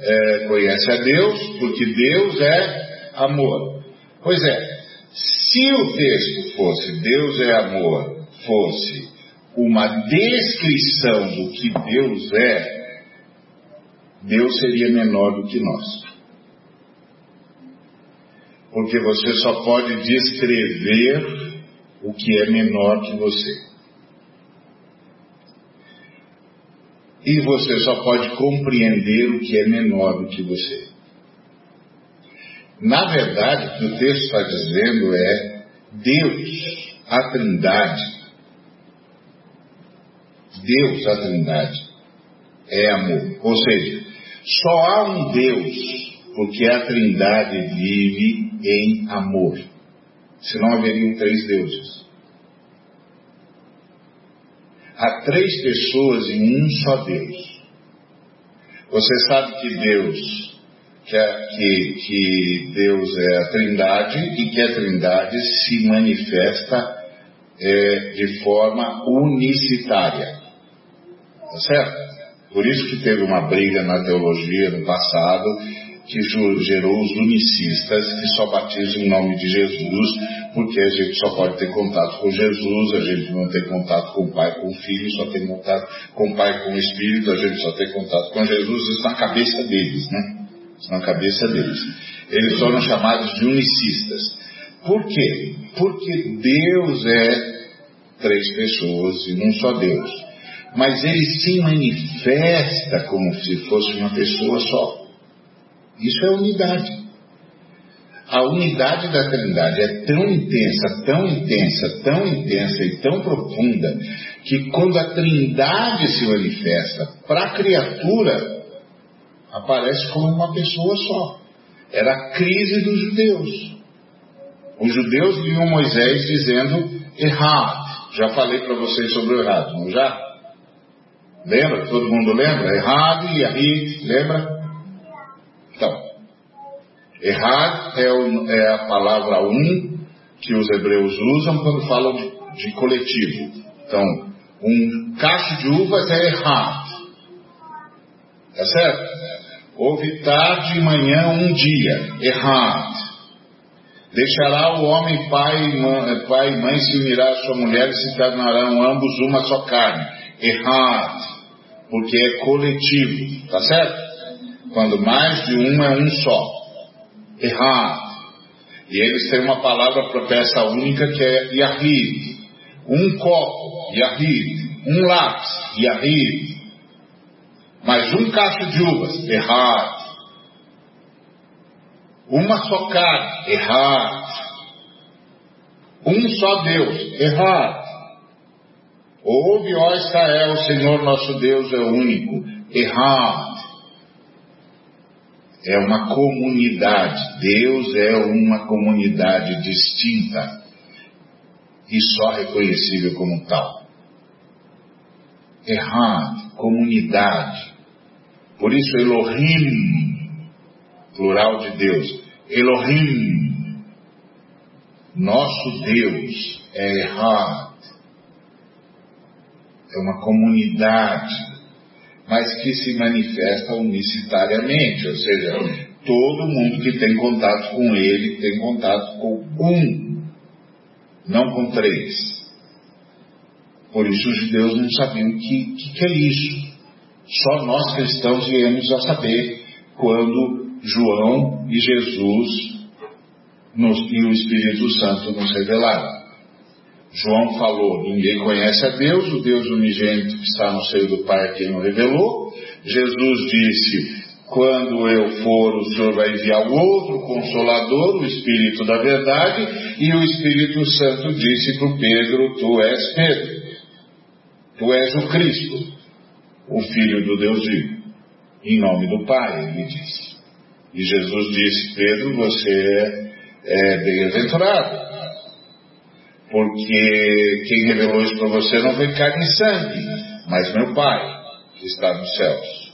é, conhece a Deus, porque Deus é amor. Pois é, se o texto fosse Deus é amor, fosse uma descrição do que Deus é, Deus seria menor do que nós porque você só pode descrever o que é menor que você. E você só pode compreender o que é menor do que você. Na verdade, o que o texto está dizendo é Deus, a Trindade. Deus, a Trindade, é amor. Ou seja, só há um Deus porque a Trindade vive em amor. Senão haveriam três deuses. Há três pessoas em um só Deus. Você sabe que Deus, que, a, que, que Deus é a Trindade e que a Trindade se manifesta é, de forma unicitária. Tá certo? Por isso que teve uma briga na teologia no passado que gerou os unicistas que só batizam em nome de Jesus, porque a gente só pode ter contato com Jesus, a gente não tem contato com o Pai, com o Filho, só tem contato com o Pai, com o Espírito, a gente só tem contato com Jesus, isso na cabeça deles, né? Isso na cabeça deles. Eles foram chamados de unicistas. Por quê? Porque Deus é três pessoas e um só Deus. Mas ele se manifesta como se fosse uma pessoa só. Isso é unidade. A unidade da Trindade é tão intensa, tão intensa, tão intensa e tão profunda, que quando a Trindade se manifesta para a criatura, aparece como uma pessoa só. Era a crise dos judeus. Os judeus viam Moisés dizendo errado. Já falei para vocês sobre o errado, não já? Lembra? Todo mundo lembra? Errado e aí, lembra? Errar é, é, a palavra um que os hebreus usam quando falam de, de coletivo. Então, um cacho de uvas é errar. Tá certo? Houve tarde e manhã um dia. Errar. Deixará o homem pai e, mãe, pai mãe se unirá à sua mulher e se tornarão ambos uma só carne. Errar. Porque é coletivo. Tá certo? Quando mais de um é um só errado. E eles têm uma palavra para peça única que é Yahid. Um copo, Yahid. Um lápis, Yahid. Mais um cacho de uvas, errado. Uma só carne, errado. Um só Deus, errado. Ouve, ó Israel, o Senhor nosso Deus é único, errado. É uma comunidade. Deus é uma comunidade distinta e só reconhecível como tal. Errad, comunidade. Por isso Elohim, plural de Deus. Elohim, nosso Deus, é Errad. É uma comunidade mas que se manifesta unicitariamente, ou seja, todo mundo que tem contato com ele tem contato com um, não com três. Por isso os judeus não sabiam o que, que, que é isso. Só nós cristãos viemos a saber quando João e Jesus nos, e o Espírito Santo nos revelaram. João falou: ninguém conhece a Deus, o Deus unigênito que está no seio do Pai é quem o revelou. Jesus disse: quando eu for, o Senhor vai enviar o outro consolador, o Espírito da Verdade, e o Espírito Santo disse para Pedro: Tu és Pedro, tu és o Cristo, o Filho do Deus vivo. Em nome do Pai, ele disse. E Jesus disse: Pedro, você é bem-aventurado porque quem revelou isso para você não foi carne e sangue, mas meu Pai, que está nos céus.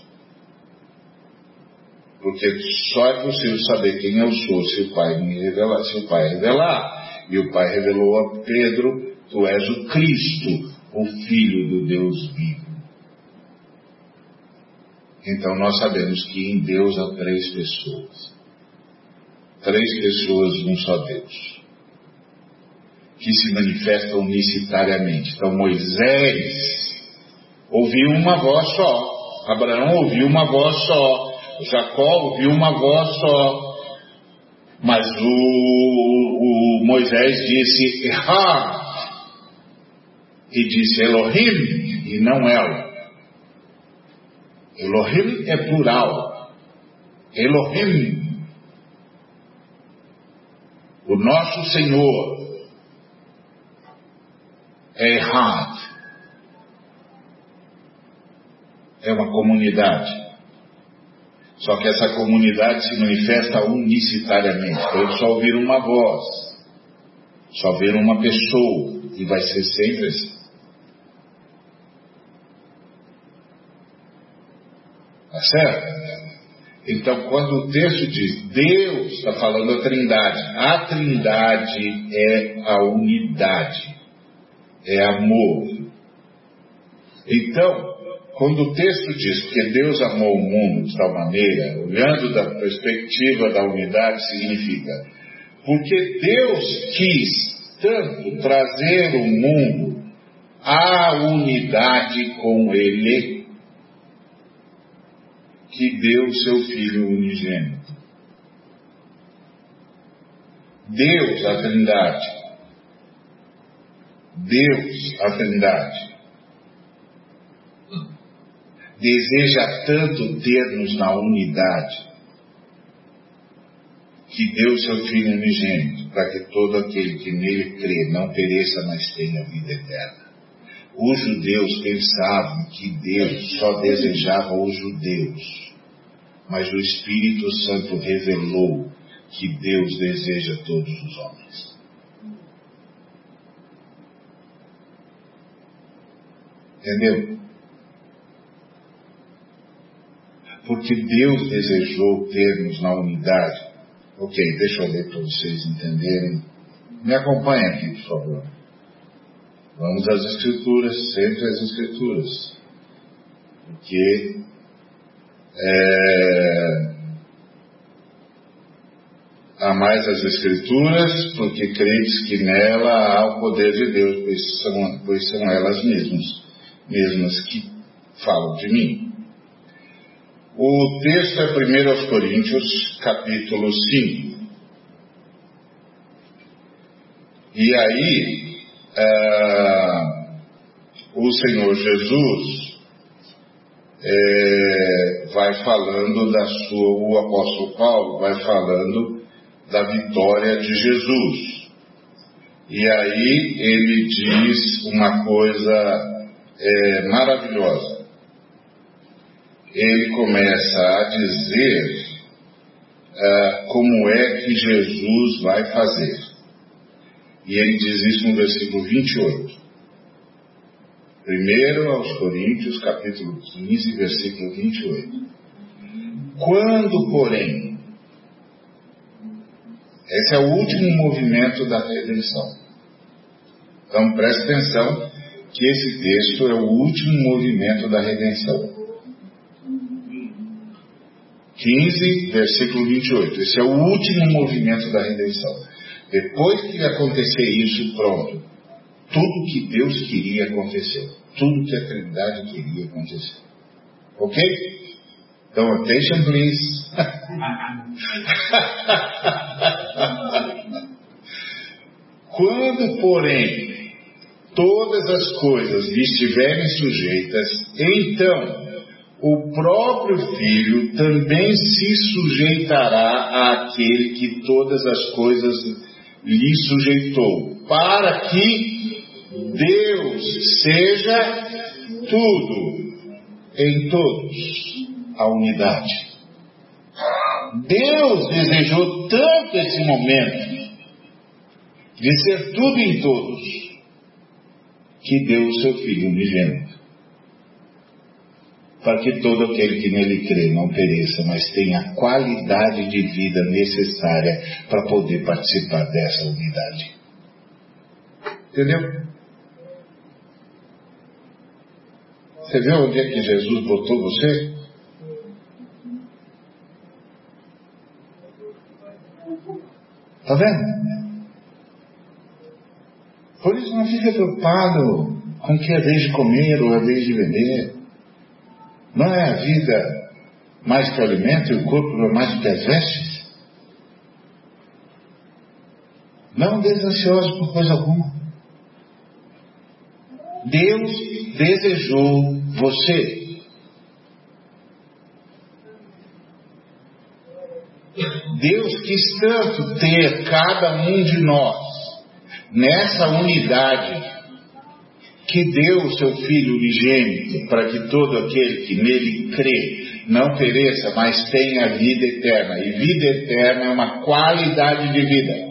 Porque só é possível saber quem eu sou se o Pai me revelar, se o Pai revelar. E o Pai revelou a Pedro, tu és o Cristo, o Filho do Deus vivo. Então nós sabemos que em Deus há três pessoas. Três pessoas num só Deus que se manifesta unicitariamente. Então Moisés ouviu uma voz só, Abraão ouviu uma voz só, Jacó ouviu uma voz só, mas o, o Moisés disse Errar e disse Elohim e não ela. Elohim é plural. Elohim, o nosso Senhor, é errado. É uma comunidade. Só que essa comunidade se manifesta unicitariamente. Então, só ouvir uma voz, só ver uma pessoa, e vai ser sempre assim. Tá certo? Então, quando o texto diz Deus, está falando a trindade. A trindade é a unidade é amor. Então, quando o texto diz que Deus amou o mundo de tal maneira, olhando da perspectiva da unidade, significa porque Deus quis tanto trazer o mundo à unidade com Ele, que deu seu Filho unigênito. Deus, a Trindade, Deus, a Trindade, deseja tanto ter-nos na unidade que deu seu Filho unigênito para que todo aquele que nele crê não pereça, mas tenha vida eterna. Os judeus pensavam que Deus só desejava os judeus, mas o Espírito Santo revelou que Deus deseja todos os homens. Entendeu? Porque Deus desejou termos na unidade. Ok, deixa eu ler para vocês entenderem. Me acompanhe aqui, por favor. Vamos às Escrituras, sempre às Escrituras. Porque é, há mais as Escrituras, porque credes que nela há o poder de Deus, pois são, pois são elas mesmas mesmas que falam de mim. O texto é 1 aos Coríntios, capítulo 5. E aí, é, o Senhor Jesus é, vai falando da sua, o apóstolo Paulo vai falando da vitória de Jesus. E aí ele diz uma coisa é, maravilhosa. Ele começa a dizer uh, como é que Jesus vai fazer. E ele diz isso no versículo 28. Primeiro aos Coríntios, capítulo 15, versículo 28. Quando, porém, esse é o último movimento da redenção. Então preste atenção que esse texto é o último movimento da redenção. 15, versículo 28. Esse é o último movimento da redenção. Depois que acontecer isso, pronto. Tudo que Deus queria aconteceu. Tudo que a Trindade queria acontecer. Ok? Então, attention please. Quando, porém, todas as coisas lhe estiverem sujeitas, então o próprio Filho também se sujeitará àquele que todas as coisas lhe sujeitou, para que Deus seja tudo em todos, a unidade. Deus desejou tanto esse momento de ser tudo em todos, que deu o seu Filho unigênito para que todo aquele que nele crê não pereça, mas tenha a qualidade de vida necessária para poder participar dessa unidade. Entendeu? Você vê onde é que Jesus botou você? Está vendo? Por isso não fica preocupado com o que é vez de comer ou é vez de beber. Não é a vida mais que o alimento e o corpo é mais que as vestes? Não andeis ansiosos por coisa alguma. Deus desejou você. Deus quis tanto ter cada um de nós nessa unidade que deu o seu Filho unigênito para que todo aquele que nele crê não pereça, mas tenha vida eterna. E vida eterna é uma qualidade de vida.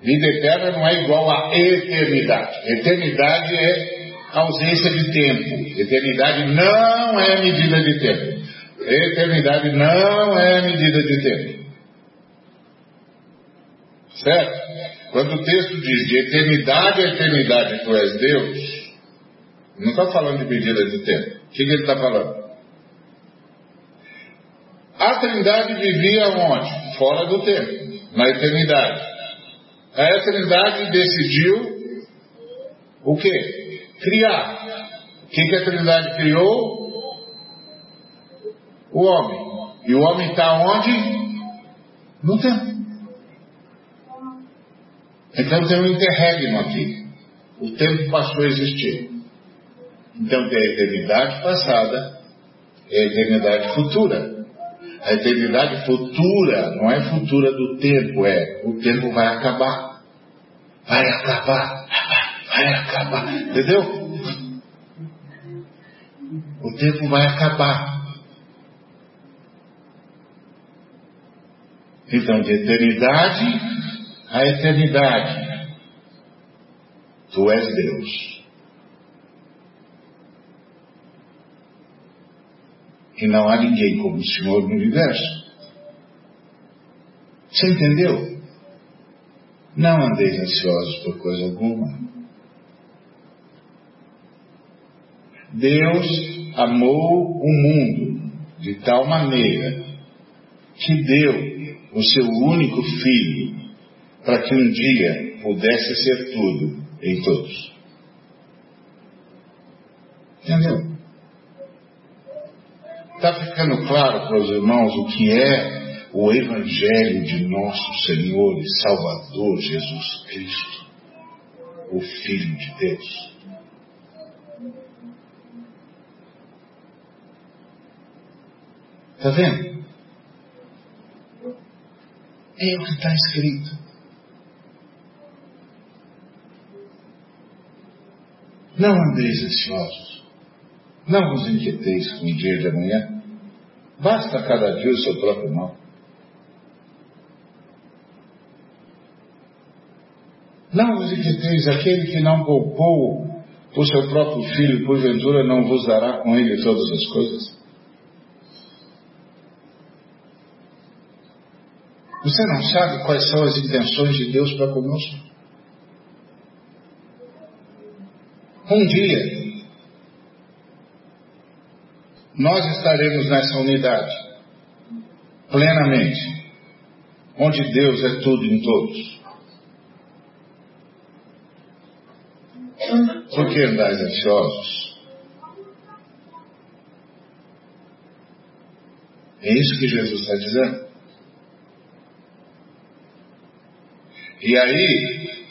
Vida eterna não é igual a eternidade. Eternidade é ausência de tempo. Eternidade não é medida de tempo. Eternidade não é medida de tempo. Certo? Quando o texto diz de eternidade a eternidade tu és Deus, não está falando de medida de tempo. O que, que ele está falando? A Trindade vivia onde? Fora do tempo, na eternidade. A eternidade decidiu o quê? Criar. O que, que a Trindade criou? O homem. E o homem está onde? No tempo. Então tem um interregno aqui. O tempo passou a existir. Então tem a eternidade passada e a eternidade futura. A eternidade futura não é futura do tempo, é o tempo vai acabar. Vai acabar. Vai acabar. Entendeu? O tempo vai acabar. Então, de eternidade a eternidade. Tu és Deus. E não há ninguém como o Senhor no universo. Você entendeu? Não andeis ansiosos por coisa alguma. Deus amou o mundo de tal maneira que deu o seu único filho para que um dia pudesse ser tudo em todos. Entendeu? Está ficando claro para os irmãos o que é o Evangelho de nosso Senhor e Salvador Jesus Cristo, o Filho de Deus. Está vendo? É o que está escrito. Não andeis ansiosos. Não vos inquieteis com o dia de amanhã. Basta cada dia o seu próprio mal. Não vos inquieteis, aquele que não poupou o seu próprio filho, porventura não vos dará com ele todas as coisas? Você não sabe quais são as intenções de Deus para conosco? Um dia, nós estaremos nessa unidade, plenamente, onde Deus é tudo em todos. Por que andais ansiosos? É isso que Jesus está dizendo. E aí,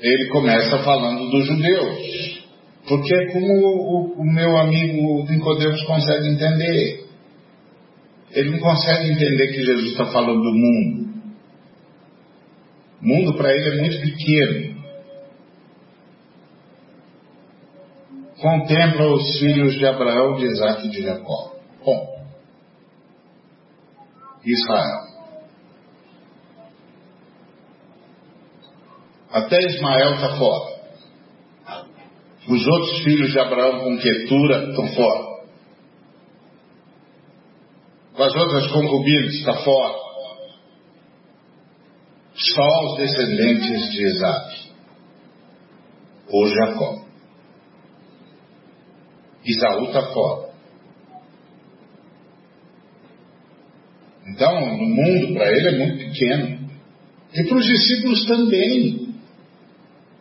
ele começa falando dos judeus. Porque é como o, o meu amigo Nicodemos consegue entender. Ele não consegue entender que Jesus está falando do mundo. O mundo para ele é muito pequeno. Contempla os filhos de Abraão, de Isaac e de Jacó. Bom. Israel. Até Ismael está fora. Os outros filhos de Abraão com Quetura estão fora. As outras concubinas está fora. Só os descendentes de Isaac. Ou Jacó. Isaú está fora. Então, o mundo para ele é muito pequeno. E para os discípulos também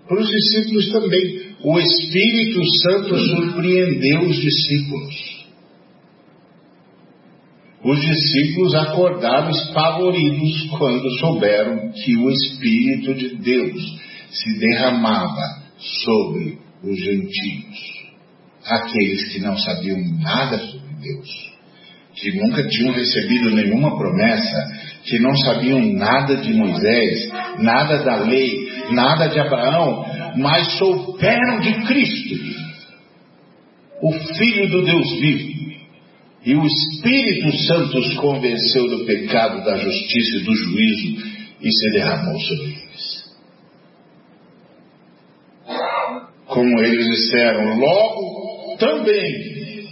para os discípulos também. O Espírito Santo surpreendeu os discípulos. Os discípulos acordaram espavoridos quando souberam que o Espírito de Deus se derramava sobre os gentios, aqueles que não sabiam nada sobre Deus, que nunca tinham recebido nenhuma promessa, que não sabiam nada de Moisés, nada da lei, nada de Abraão, mas souberam de Cristo, o Filho do Deus vivo. E o Espírito Santo os convenceu do pecado, da justiça e do juízo e se derramou sobre eles. Como eles disseram, logo também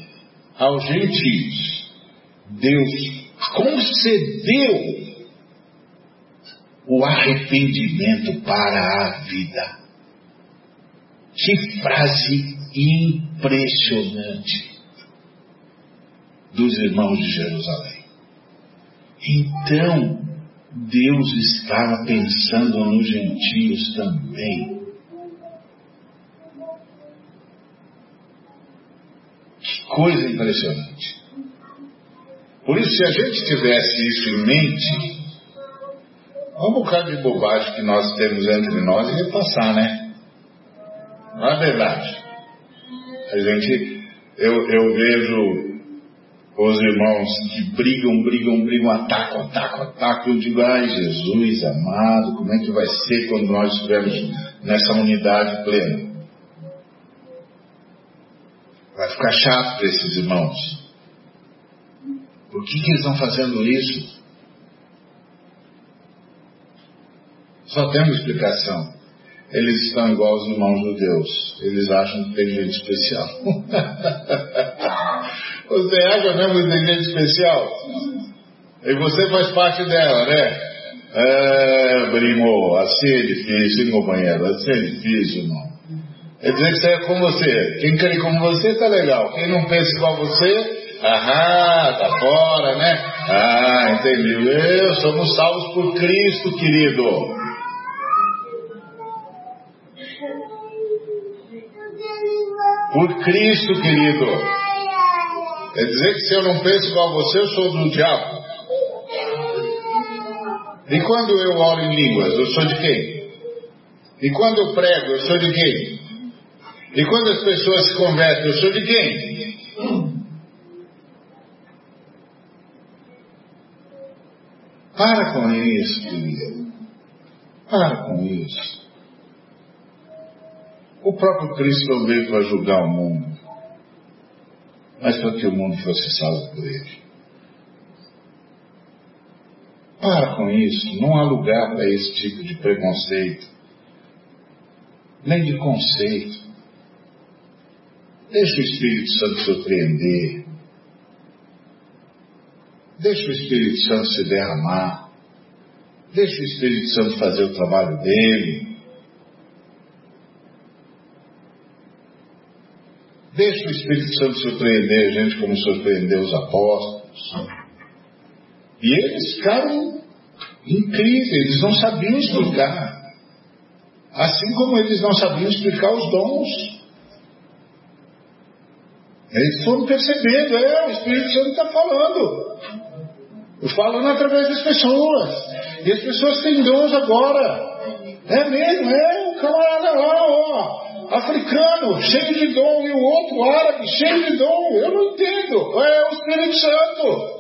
aos gentios, Deus concedeu o arrependimento para a vida. Que frase impressionante dos irmãos de Jerusalém. Então, Deus estava pensando nos gentios também. Que coisa impressionante. Por isso, se a gente tivesse isso em mente, um bocado de bobagem que nós temos entre nós ia passar, né? Não é verdade. A gente, eu, eu vejo os irmãos que brigam, brigam, brigam, atacam, atacam, atacam. Eu digo, ai Jesus amado, como é que vai ser quando nós estivermos nessa unidade plena? Vai ficar chato para esses irmãos. Por que, que eles estão fazendo isso? Só tem uma explicação. Eles estão igual aos irmãos judeus. Eles acham que tem gente especial. você acha mesmo que tem gente especial? E você faz parte dela, né? É, primo, assim é difícil, hein, companheiro? Assim é difícil, irmão. É dizer que você é como você. Quem ir como você, tá legal. Quem não pensa igual você, ahá, tá fora, né? Ah, entendi. Eu somos salvos por Cristo, querido. Por Cristo, querido. Quer dizer que se eu não penso igual a você, eu sou do diabo. E quando eu oro em línguas, eu sou de quem? E quando eu prego, eu sou de quem? E quando as pessoas se convertem, eu sou de quem? Para com isso, querido. Para com isso. O próprio Cristo não veio para julgar o mundo, mas para que o mundo fosse salvo por ele. Para com isso, não há lugar para esse tipo de preconceito. nem de conceito. Deixa o Espírito Santo surpreender. Deixa o Espírito Santo se derramar. Deixa o Espírito Santo fazer o trabalho dele. Deixa o Espírito Santo surpreender a gente como surpreendeu os apóstolos. E eles ficaram incríveis, eles não sabiam explicar. Assim como eles não sabiam explicar os dons. Eles foram percebendo, é, o Espírito Santo está falando. Falando através das pessoas. E as pessoas têm dons agora. É mesmo, é o camarada lá, ó, africano, cheio de dom, e o outro árabe, cheio de dom. Eu não entendo. É o Espírito Santo.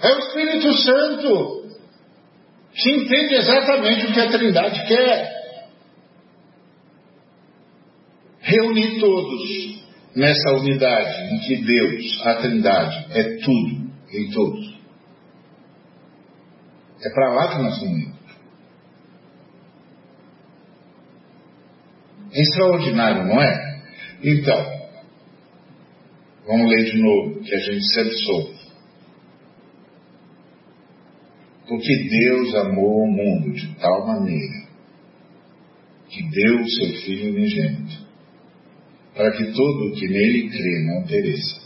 É o Espírito Santo que entende exatamente o que a Trindade quer. Reunir todos nessa unidade em que Deus, a Trindade, é tudo em todos. É para lá que nós indo. É extraordinário, não é? Então, vamos ler de novo, que a gente sempre soube. Porque Deus amou o mundo de tal maneira que deu o seu Filho unigênito, para que todo o que nele crê não pereça,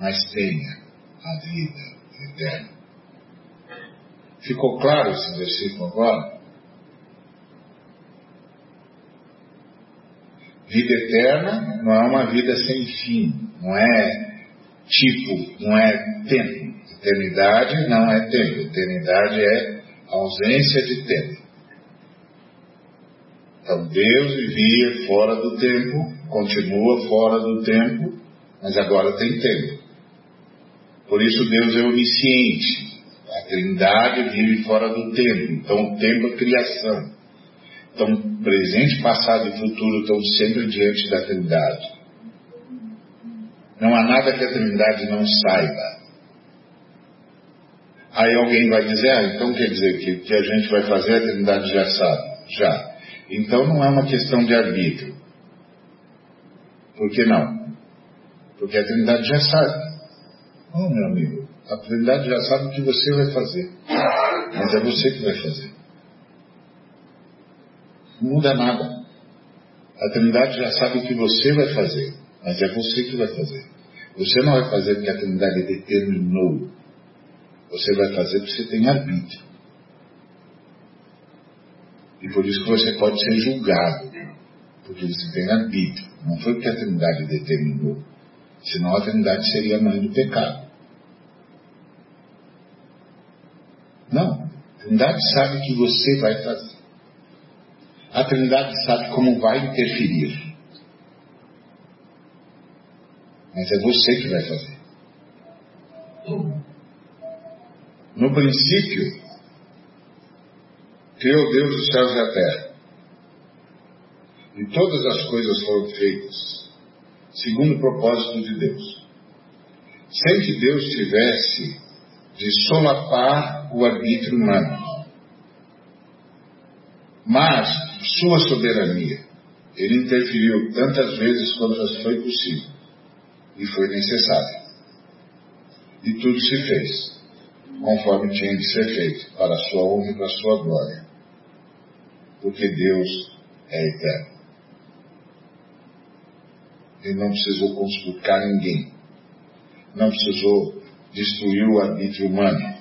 mas tenha a vida eterna. Ficou claro esse versículo agora? Vida eterna não é uma vida sem fim, não é tipo, não é tempo. Eternidade não é tempo, eternidade é ausência de tempo. Então Deus vivia fora do tempo, continua fora do tempo, mas agora tem tempo. Por isso Deus é onisciente. A Trindade vive fora do tempo. Então o tempo é criação. Então presente, passado e futuro estão sempre diante da Trindade. Não há nada que a Trindade não saiba. Aí alguém vai dizer, ah, então quer dizer que o que a gente vai fazer a Trindade já sabe. Já. Então não é uma questão de arbítrio. Por que não? Porque a Trindade já sabe. Oh, meu amigo, a Trindade já sabe o que você vai fazer. Mas é você que vai fazer. Não muda nada. A Trindade já sabe o que você vai fazer. Mas é você que vai fazer. Você não vai fazer porque a Trindade determinou você vai fazer porque você tem arbítrio. E por isso que você pode ser julgado. Porque você tem arbítrio. Não foi porque a Trindade determinou. Senão a Trindade seria a mãe do pecado. Não. A Trindade sabe o que você vai fazer. A Trindade sabe como vai interferir. Mas é você que vai fazer. No princípio, criou Deus os céus e a terra. E todas as coisas foram feitas segundo o propósito de Deus. Sem que Deus tivesse de solapar o arbítrio humano. Mas, sua soberania, ele interferiu tantas vezes quantas foi possível e foi necessário. E tudo se fez conforme tinha de ser feito, para a sua honra e para a sua glória. Porque Deus é eterno. Ele não precisou consultar ninguém. Não precisou destruir o arbítrio humano.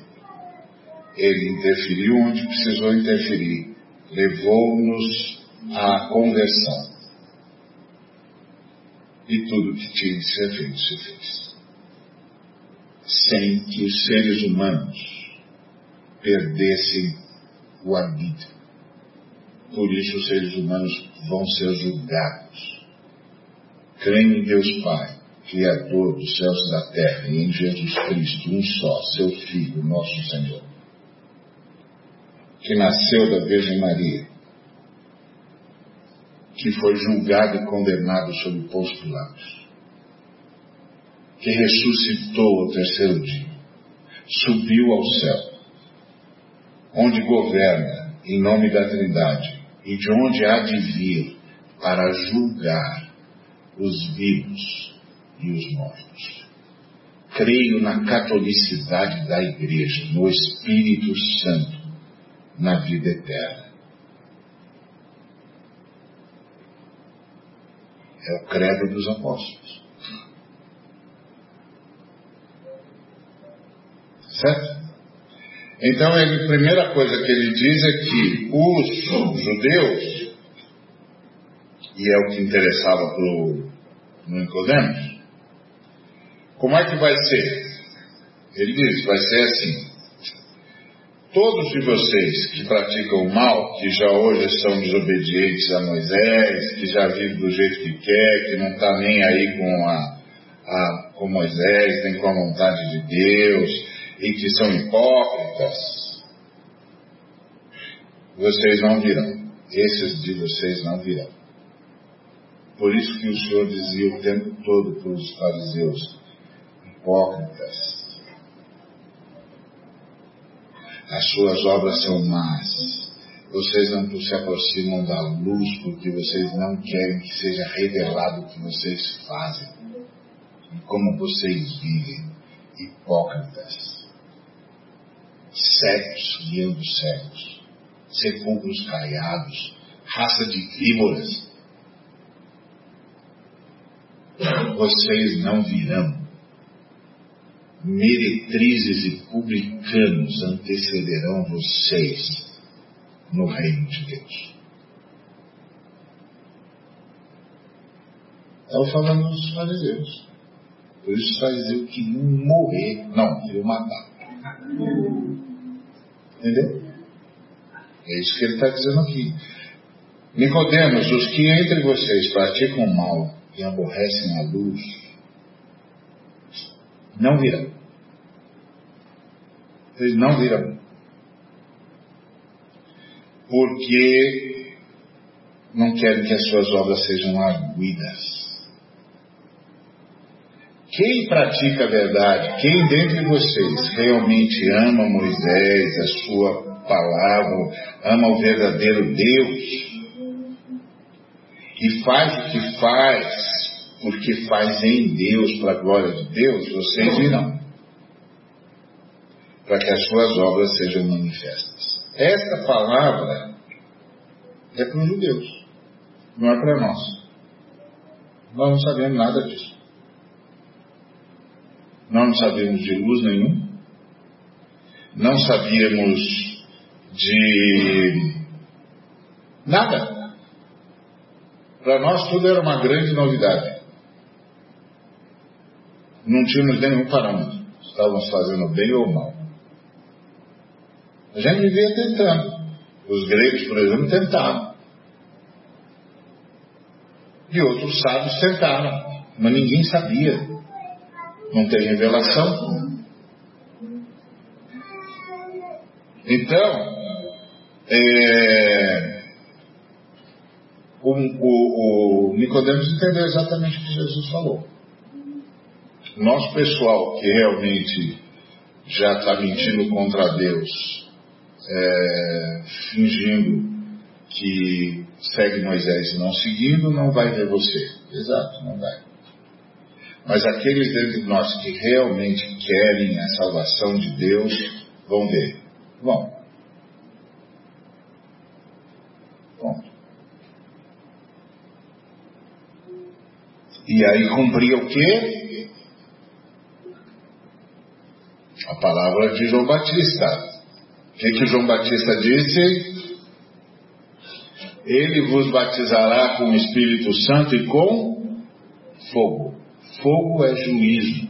Ele interferiu onde precisou interferir. Levou-nos à conversão. E tudo que tinha de ser feito se fez sem que os seres humanos perdessem o arbítrio. Por isso os seres humanos vão ser julgados. Creio em Deus Pai, Criador dos céus e da terra, e em Jesus Cristo, um só, seu Filho, nosso Senhor, que nasceu da Virgem Maria, que foi julgado e condenado sob o posto que ressuscitou ao terceiro dia, subiu ao céu onde governa em nome da Trindade e de onde há de vir para julgar os vivos e os mortos. Creio na catolicidade da Igreja, no Espírito Santo, na vida eterna. É o credo dos apóstolos. Certo? Então, a primeira coisa que ele diz é que os judeus, e é o que interessava para o Nicodemos, como é que vai ser? Ele diz, vai ser assim. Todos de vocês que praticam o mal, que já hoje são desobedientes a Moisés, que já vivem do jeito que quer, que não está nem aí com, a, a, com Moisés, nem com a vontade de Deus, e que são hipócritas, vocês não virão. Esses de vocês não virão. Por isso que o Senhor dizia o tempo todo para os fariseus, hipócritas, as suas obras são más. Vocês não se aproximam da luz porque vocês não querem que seja revelado o que vocês fazem e como vocês vivem. Hipócritas cegos guiando cegos, sepulcros caiados, raça de víboras. Vocês não virão. Meretrizes e publicanos antecederão vocês no reino de Deus. Estava falando dos fariseus. Por isso os fariseus queriam morrer. Não, queriam matar. Entendeu? É isso que ele está dizendo aqui. Nicodemos, os que entre vocês praticam mal e aborrecem a luz, não virão. Eles não virão. Porque não querem que as suas obras sejam arguidas. Quem pratica a verdade, quem dentre vocês realmente ama Moisés, a sua palavra, ama o verdadeiro Deus, e faz o que faz, porque faz em Deus, para a glória de Deus, vocês virão, para que as suas obras sejam manifestas. Esta palavra é para os judeus, não é para nós. Nós não sabemos nada disso. Nós não sabíamos de luz nenhum, não sabíamos de nada. Para nós tudo era uma grande novidade. Não tínhamos nenhum parâmetro. Estávamos fazendo bem ou mal. A gente vivia tentando. Os gregos, por exemplo, tentaram. E outros sábios tentaram. Mas ninguém sabia não tem revelação. Então, é, o, o, o Nicodemos entendeu exatamente o que Jesus falou. Nosso pessoal que realmente já está mentindo contra Deus, é, fingindo que segue Moisés e não seguindo, não vai ver você. Exato, não vai. Mas aqueles dentre nós que realmente querem a salvação de Deus vão ver. Vão. E aí cumpria o quê? A palavra de João Batista. O que, que João Batista disse? Ele vos batizará com o Espírito Santo e com fogo. Fogo é juízo.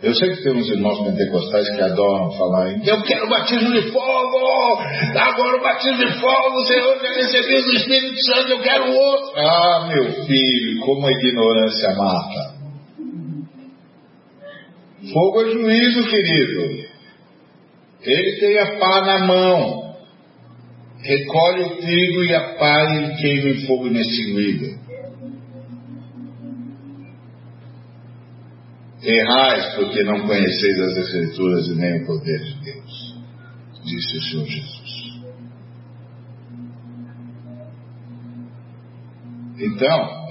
Eu sei que tem uns irmãos pentecostais que adoram falar em Eu quero batismo de fogo! Agora o batismo de fogo, o Senhor já recebeu do Espírito Santo, eu quero outro! Ah, meu filho, como a ignorância mata. Fogo é juízo, querido. Ele tem a pá na mão. Recolhe o trigo e a pá e queima em fogo inextinguível. Errais porque não conheceis as Escrituras e nem o poder de Deus. disse o Senhor Jesus. Então,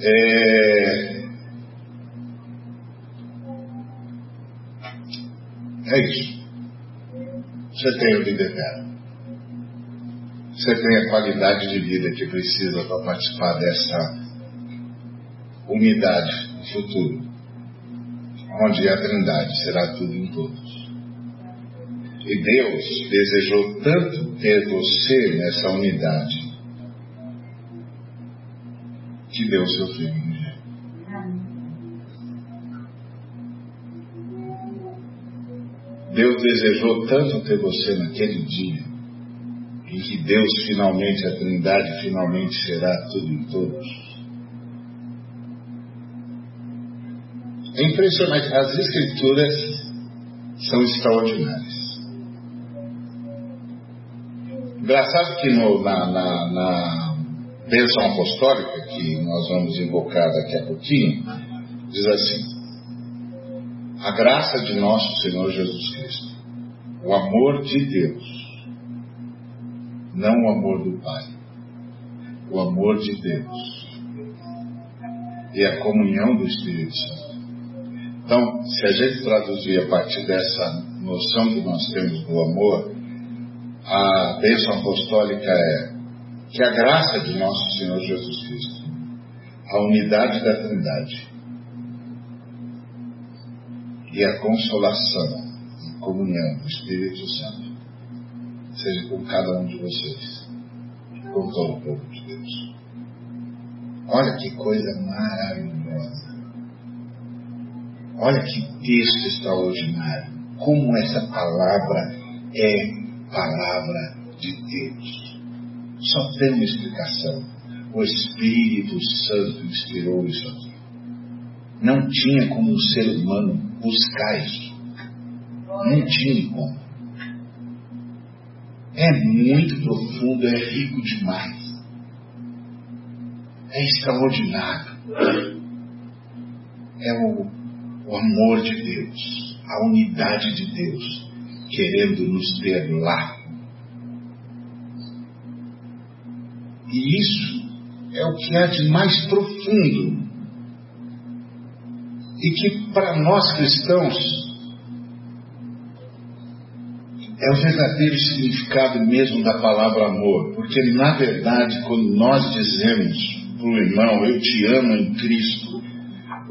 é, é isso. Você tem vida eterna. Você tem a qualidade de vida que precisa para participar dessa unidade no futuro, onde a Trindade será tudo em todos. E Deus desejou tanto ter você nessa unidade que deu seu filho Deus desejou tanto ter você naquele dia, em que Deus finalmente, a Trindade finalmente será tudo em todos. É impressionante, as Escrituras são extraordinárias. Engraçado que no, na, na, na bênção apostólica, que nós vamos invocar daqui a pouquinho, diz assim: a graça de nosso Senhor Jesus Cristo, o amor de Deus, não o amor do Pai, o amor de Deus e a comunhão do Espírito Santo. Então, se a gente traduzir a partir dessa noção que nós temos do amor, a bênção apostólica é que a graça de nosso Senhor Jesus Cristo, a unidade da Trindade, e a consolação e comunhão do Espírito Santo seja com cada um de vocês, com todo o povo de Deus. Olha que coisa maravilhosa. Olha que texto extraordinário. Como essa palavra é palavra de Deus. Só tem uma explicação. O Espírito Santo inspirou isso aqui. Não tinha como o ser humano buscar isso. Não tinha como. É muito profundo, é rico demais. É extraordinário. É o, o amor de Deus, a unidade de Deus, querendo nos ter lá. E isso é o que há de mais profundo e que para nós cristãos é o verdadeiro significado mesmo da palavra amor, porque na verdade, quando nós dizemos para o irmão, eu te amo em Cristo,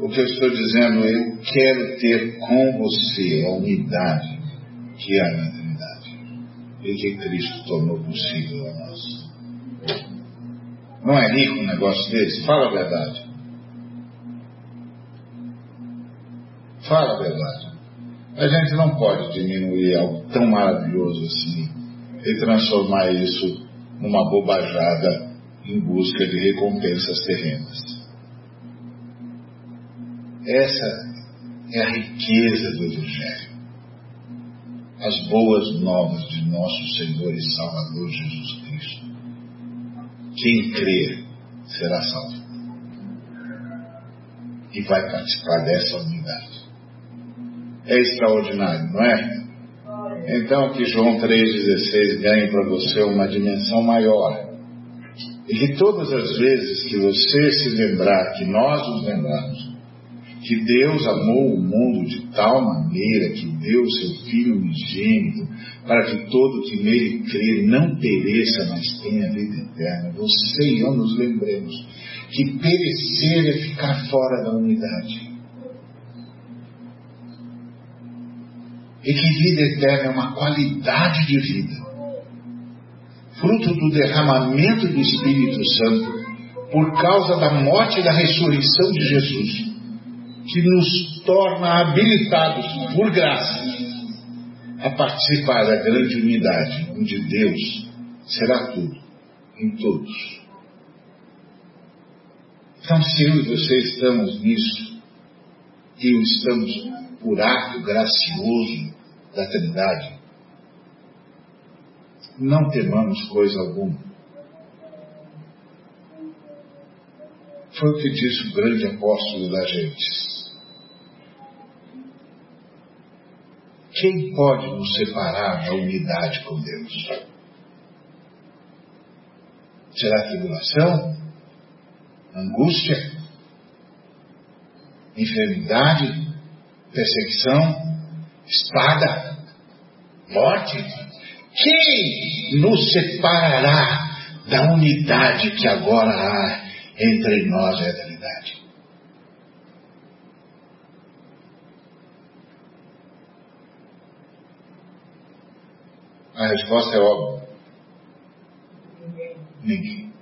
o que eu estou dizendo, eu quero ter com você a unidade que há na Trindade e que Cristo tornou possível a nós. Não é rico um negócio desse? Fala a verdade. Fala a verdade. A gente não pode diminuir algo tão maravilhoso assim e transformar isso numa bobajada em busca de recompensas terrenas. Essa é a riqueza do Evangelho. As boas novas de nosso Senhor e Salvador Jesus Cristo. Quem crer será salvo. E vai participar dessa unidade é extraordinário, não é? Então que João 3,16 ganhe para você uma dimensão maior. E que todas as vezes que você se lembrar, que nós nos lembramos, que Deus amou o mundo de tal maneira que deu seu Filho unigênito, para que todo que nele crê não pereça, mas tenha vida eterna. Você e eu nos lembremos que perecer é ficar fora da unidade. E que vida eterna é uma qualidade de vida, fruto do derramamento do Espírito Santo, por causa da morte e da ressurreição de Jesus, que nos torna habilitados por graça a participar da grande unidade, onde Deus será tudo, em todos. Então, se eu e você estamos nisso, e estamos por ato gracioso da Trindade, não temamos coisa alguma. Foi o que disse o grande apóstolo da gente. Quem pode nos separar da unidade com Deus? Será tribulação? Angústia? Enfermidade? Perseguição? Espada? Morte? Quem nos separará da unidade que agora há entre nós e a eternidade? A resposta é óbvia. Ninguém.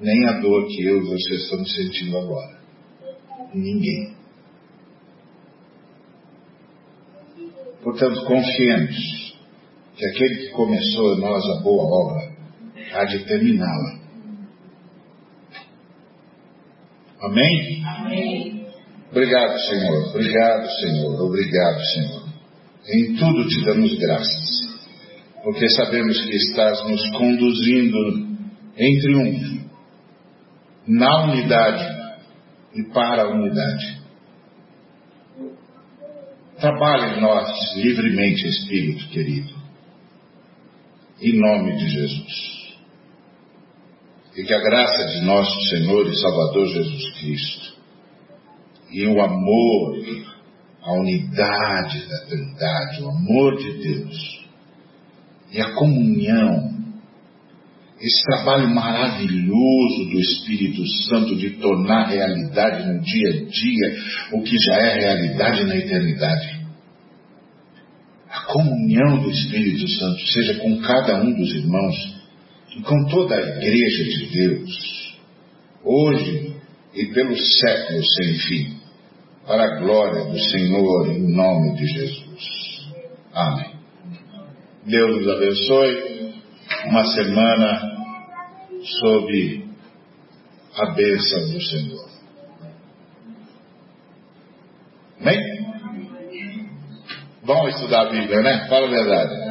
Nem a dor que eu e você estamos sentindo agora. Ninguém. Portanto, confiemos que aquele que começou em nós a boa obra há de terminá-la. Amém? Amém. Obrigado, Senhor. Obrigado, Senhor. Obrigado, Senhor. Em tudo te damos graças, porque sabemos que estás nos conduzindo em triunfo, na unidade e para a unidade. Trabalhe em nós livremente, Espírito querido, em nome de Jesus. E que a graça de nosso Senhor e Salvador Jesus Cristo e o amor a unidade da Trindade, o amor de Deus e a comunhão, esse trabalho maravilhoso do Espírito Santo de tornar realidade no dia a dia o que já é realidade na eternidade. A comunhão do Espírito Santo seja com cada um dos irmãos e com toda a igreja de Deus, hoje e pelos séculos sem fim para a glória do Senhor, em nome de Jesus. Amém. Deus nos abençoe. Uma semana sob a bênção do Senhor. Amém? Bom estudar a Bíblia, né? Fala a verdade.